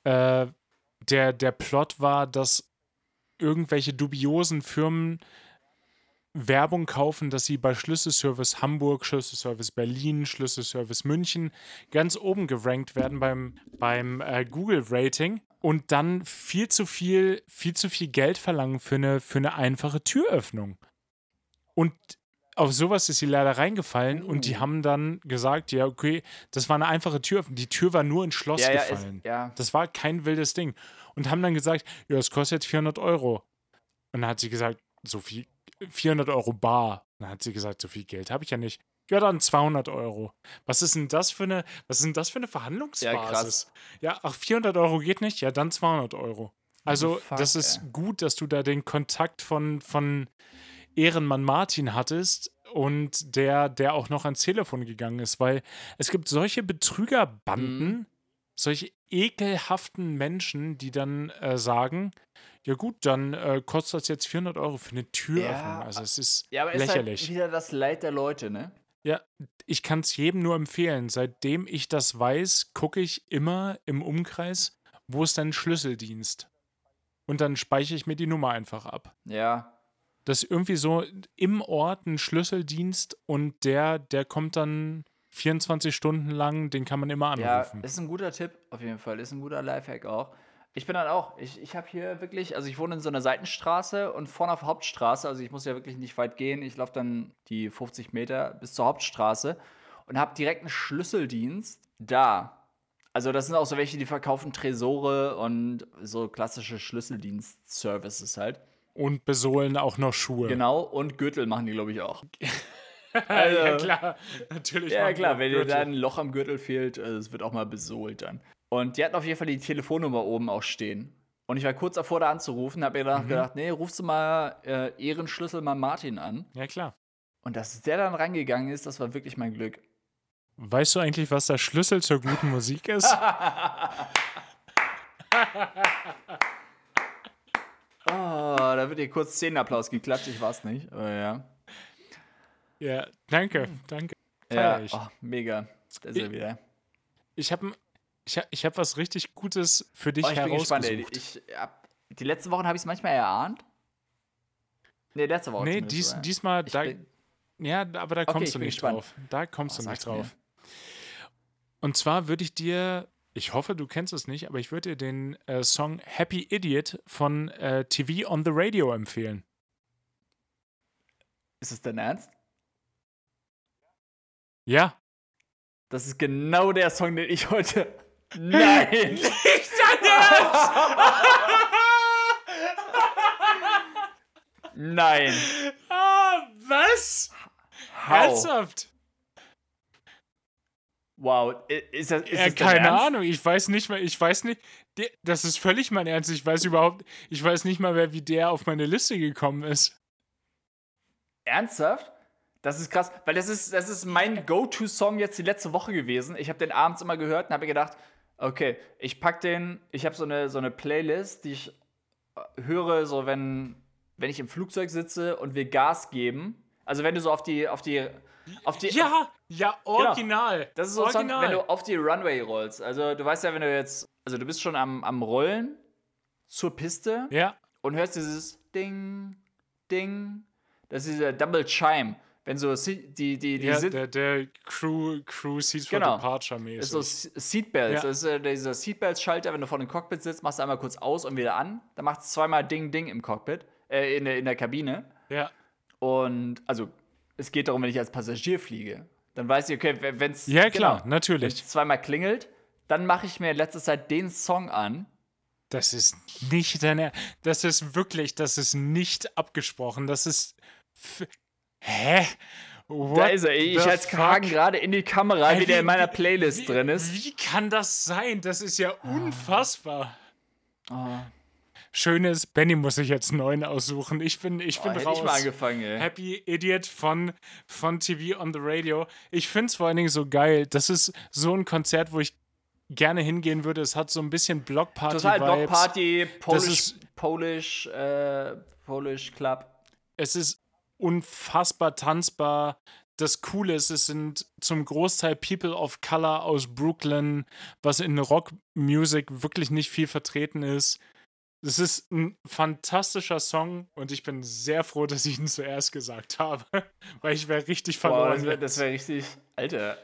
äh, der, der Plot war, dass irgendwelche dubiosen Firmen Werbung kaufen, dass sie bei Schlüsselservice Hamburg, Schlüsselservice Berlin, Schlüsselservice München ganz oben gerankt werden beim, beim äh, Google-Rating und dann viel zu viel, viel zu viel Geld verlangen für eine, für eine einfache Türöffnung. Und auf sowas ist sie leider reingefallen uh. und die oh. haben dann gesagt, ja, okay, das war eine einfache Türöffnung. Die Tür war nur ins Schloss ja, gefallen. Ja, ist. Das war kein wildes Ding. Und haben dann gesagt, ja, es kostet jetzt 400 Euro. Und dann hat sie gesagt, so viel 400 Euro bar. Dann hat sie gesagt, so viel Geld habe ich ja nicht. Ja, dann 200 Euro. Was ist denn das für eine, was ist denn das für eine Verhandlungsbasis? Ja, ja ach, 400 Euro geht nicht? Ja, dann 200 Euro. Also, fuck, das ist ey. gut, dass du da den Kontakt von, von Ehrenmann Martin hattest und der, der auch noch ans Telefon gegangen ist, weil es gibt solche Betrügerbanden, mhm. solche ekelhaften Menschen, die dann äh, sagen, ja gut, dann äh, kostet das jetzt 400 Euro für eine Türöffnung. Ja, also es ist ja, aber lächerlich. Ist halt wieder das Leid der Leute, ne? Ja, ich kann es jedem nur empfehlen. Seitdem ich das weiß, gucke ich immer im Umkreis, wo ist dein Schlüsseldienst? Und dann speichere ich mir die Nummer einfach ab. Ja. Das ist irgendwie so im Ort ein Schlüsseldienst und der, der kommt dann 24 Stunden lang, den kann man immer anrufen. Ja, ist ein guter Tipp, auf jeden Fall. Ist ein guter Lifehack auch. Ich bin dann auch, ich, ich habe hier wirklich, also ich wohne in so einer Seitenstraße und vorne auf Hauptstraße, also ich muss ja wirklich nicht weit gehen. Ich laufe dann die 50 Meter bis zur Hauptstraße und habe direkt einen Schlüsseldienst da. Also das sind auch so welche, die verkaufen Tresore und so klassische Schlüsseldienst-Services halt. Und besohlen auch noch Schuhe. Genau, und Gürtel machen die, glaube ich, auch. also, ja, klar. Natürlich. Ja, klar, wenn dir da ein Loch am Gürtel fehlt, äh, es wird auch mal besohlt dann. Und die hatten auf jeden Fall die Telefonnummer oben auch stehen. Und ich war kurz davor, da anzurufen, habe mir danach mhm. gedacht, nee, rufst du mal äh, Ehrenschlüssel mal Martin an. Ja, klar. Und dass der dann rangegangen ist, das war wirklich mein Glück. Weißt du eigentlich, was der Schlüssel zur guten Musik ist? oh, da wird dir kurz Szenenapplaus geklatscht, ich weiß nicht, aber ja. Ja, danke, danke. Ja, oh, mega. Da ist er wieder. Ich habe ich, ich habe was richtig Gutes für dich oh, ich herausgesucht. Bin gespannt, ich, hab, die letzten Wochen habe ich es manchmal erahnt. Nee, letzte Woche. Nee, dies, diesmal, da, ja, aber da kommst okay, du nicht gespannt. drauf. Da kommst oh, du nicht drauf. Mir. Und zwar würde ich dir, ich hoffe, du kennst es nicht, aber ich würde dir den äh, Song Happy Idiot von äh, TV on the Radio empfehlen. Ist es dein Ernst? Ja. Das ist genau der Song, den ich heute Nein! Nicht dein Ernst! Nein. Ah, was? How? Ernsthaft? Wow, ist das, ist ja, das keine Ahnung, ich weiß nicht mal, ich weiß nicht, das ist völlig mein Ernst, ich weiß überhaupt, ich weiß nicht mal, wer wie der auf meine Liste gekommen ist. Ernsthaft? Das ist krass, weil das ist, das ist mein Go-To-Song jetzt die letzte Woche gewesen. Ich habe den abends immer gehört und habe gedacht, Okay, ich pack den, ich habe so eine, so eine Playlist, die ich äh, höre, so wenn, wenn ich im Flugzeug sitze und wir Gas geben. Also wenn du so auf die, auf die, auf die. Ja, ja, genau. original. Genau. Das ist so original. wenn du auf die Runway rollst. Also du weißt ja, wenn du jetzt, also du bist schon am, am Rollen zur Piste. Ja. Und hörst dieses Ding, Ding. Das ist dieser Double Chime wenn so die, die, die ja, der, der Crew, Crew Seats for genau. Departure mäßig. Ist so Seatbelts. Ja. Das ist äh, dieser Seatbelts-Schalter, wenn du vor dem Cockpit sitzt, machst du einmal kurz aus und wieder an. Dann macht es zweimal Ding, Ding im Cockpit, äh, in, der, in der Kabine. Ja. Und also, es geht darum, wenn ich als Passagier fliege, dann weiß ich, okay, wenn es. Ja, klar, genau, natürlich. zweimal klingelt, dann mache ich mir in letzter Zeit den Song an. Das ist nicht deine. Das ist wirklich, das ist nicht abgesprochen. Das ist. Hä? What da ist er. Ich als Kragen gerade in die Kamera, hey, wie, der in meiner Playlist wie, drin ist. Wie kann das sein? Das ist ja unfassbar. Oh. Schönes, Benny muss sich jetzt einen neuen aussuchen. Ich bin, ich bin oh, raus. Ich mal angefangen, ey. Happy Idiot von, von TV on the Radio. Ich finde es vor allen Dingen so geil. Das ist so ein Konzert, wo ich gerne hingehen würde. Es hat so ein bisschen Blockparty. Total Blockparty, Polish, Polish, äh, Polish Club. Es ist unfassbar tanzbar. Das Coole ist, es sind zum Großteil People of Color aus Brooklyn, was in Rockmusik wirklich nicht viel vertreten ist. Es ist ein fantastischer Song und ich bin sehr froh, dass ich ihn zuerst gesagt habe, weil ich wäre richtig verloren. Boah, das wäre wär richtig, Alter.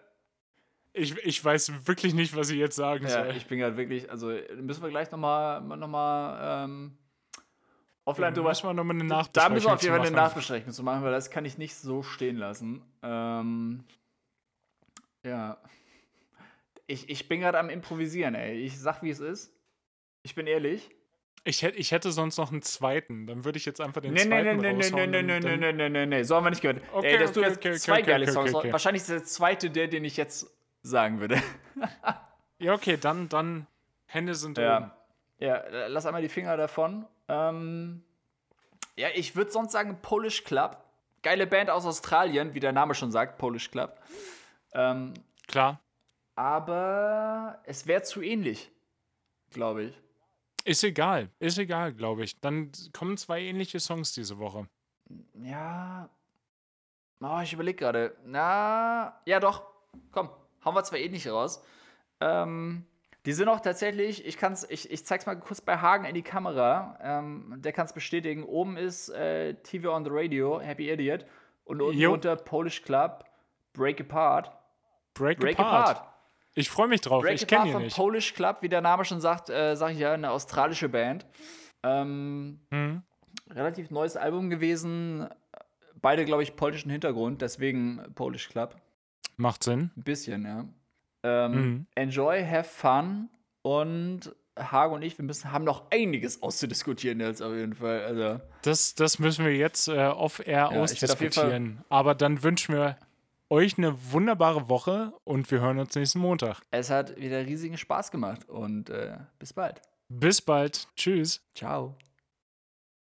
Ich, ich weiß wirklich nicht, was ich jetzt sagen ja, soll. Ich bin gerade wirklich, also müssen wir gleich nochmal noch mal, ähm, offline drüber. Müssen wir nochmal eine Nachbesprechung Da müssen wir auf jeden Fall eine Nachbesprechung zu machen, weil das kann ich nicht so stehen lassen. Ähm, ja. Ich, ich bin gerade am Improvisieren, ey. Ich sag, wie es ist. Ich bin ehrlich. Ich hätte, ich hätte sonst noch einen zweiten. Dann würde ich jetzt einfach den nee, zweiten nee, nee, raushauen. Nee, nee, nee, nee, nee, nee, nee, So haben wir nicht gehört. Okay, Ey, dass okay, du jetzt okay, zwei okay, geile Songs Wahrscheinlich ist der zweite der, den ich jetzt sagen würde. ja, okay, dann, dann Hände sind ja. oben. Ja, lass einmal die Finger davon. Ähm, ja, ich würde sonst sagen Polish Club. Geile Band aus Australien, wie der Name schon sagt, Polish Club. Ähm, Klar. Aber es wäre zu ähnlich, glaube ich. Ist egal, ist egal, glaube ich. Dann kommen zwei ähnliche Songs diese Woche. Ja. Oh, ich überlege gerade. Na, ja doch. Komm, hauen wir zwei ähnliche raus. Ähm, die sind auch tatsächlich, ich kann's, ich, ich zeig's mal kurz bei Hagen in die Kamera. Ähm, der kann es bestätigen. Oben ist äh, TV on the Radio, Happy Idiot. Und unten jo. unter Polish Club, Break Apart. Break, Break Apart. Apart. Ich freue mich drauf. Break ich kenne ihn nicht. Polish Club, wie der Name schon sagt, äh, sage ich ja, eine australische Band. Ähm, mhm. Relativ neues Album gewesen. Beide, glaube ich, polnischen Hintergrund, deswegen Polish Club. Macht Sinn. Ein bisschen, ja. Ähm, mhm. Enjoy, have fun und Hage und ich, wir müssen, haben noch einiges auszudiskutieren jetzt auf jeden Fall. Also, das, das müssen wir jetzt äh, off-air ja, ausdiskutieren. Aber dann wünschen wir euch eine wunderbare Woche und wir hören uns nächsten Montag. Es hat wieder riesigen Spaß gemacht und äh, bis bald. Bis bald. Tschüss. Ciao.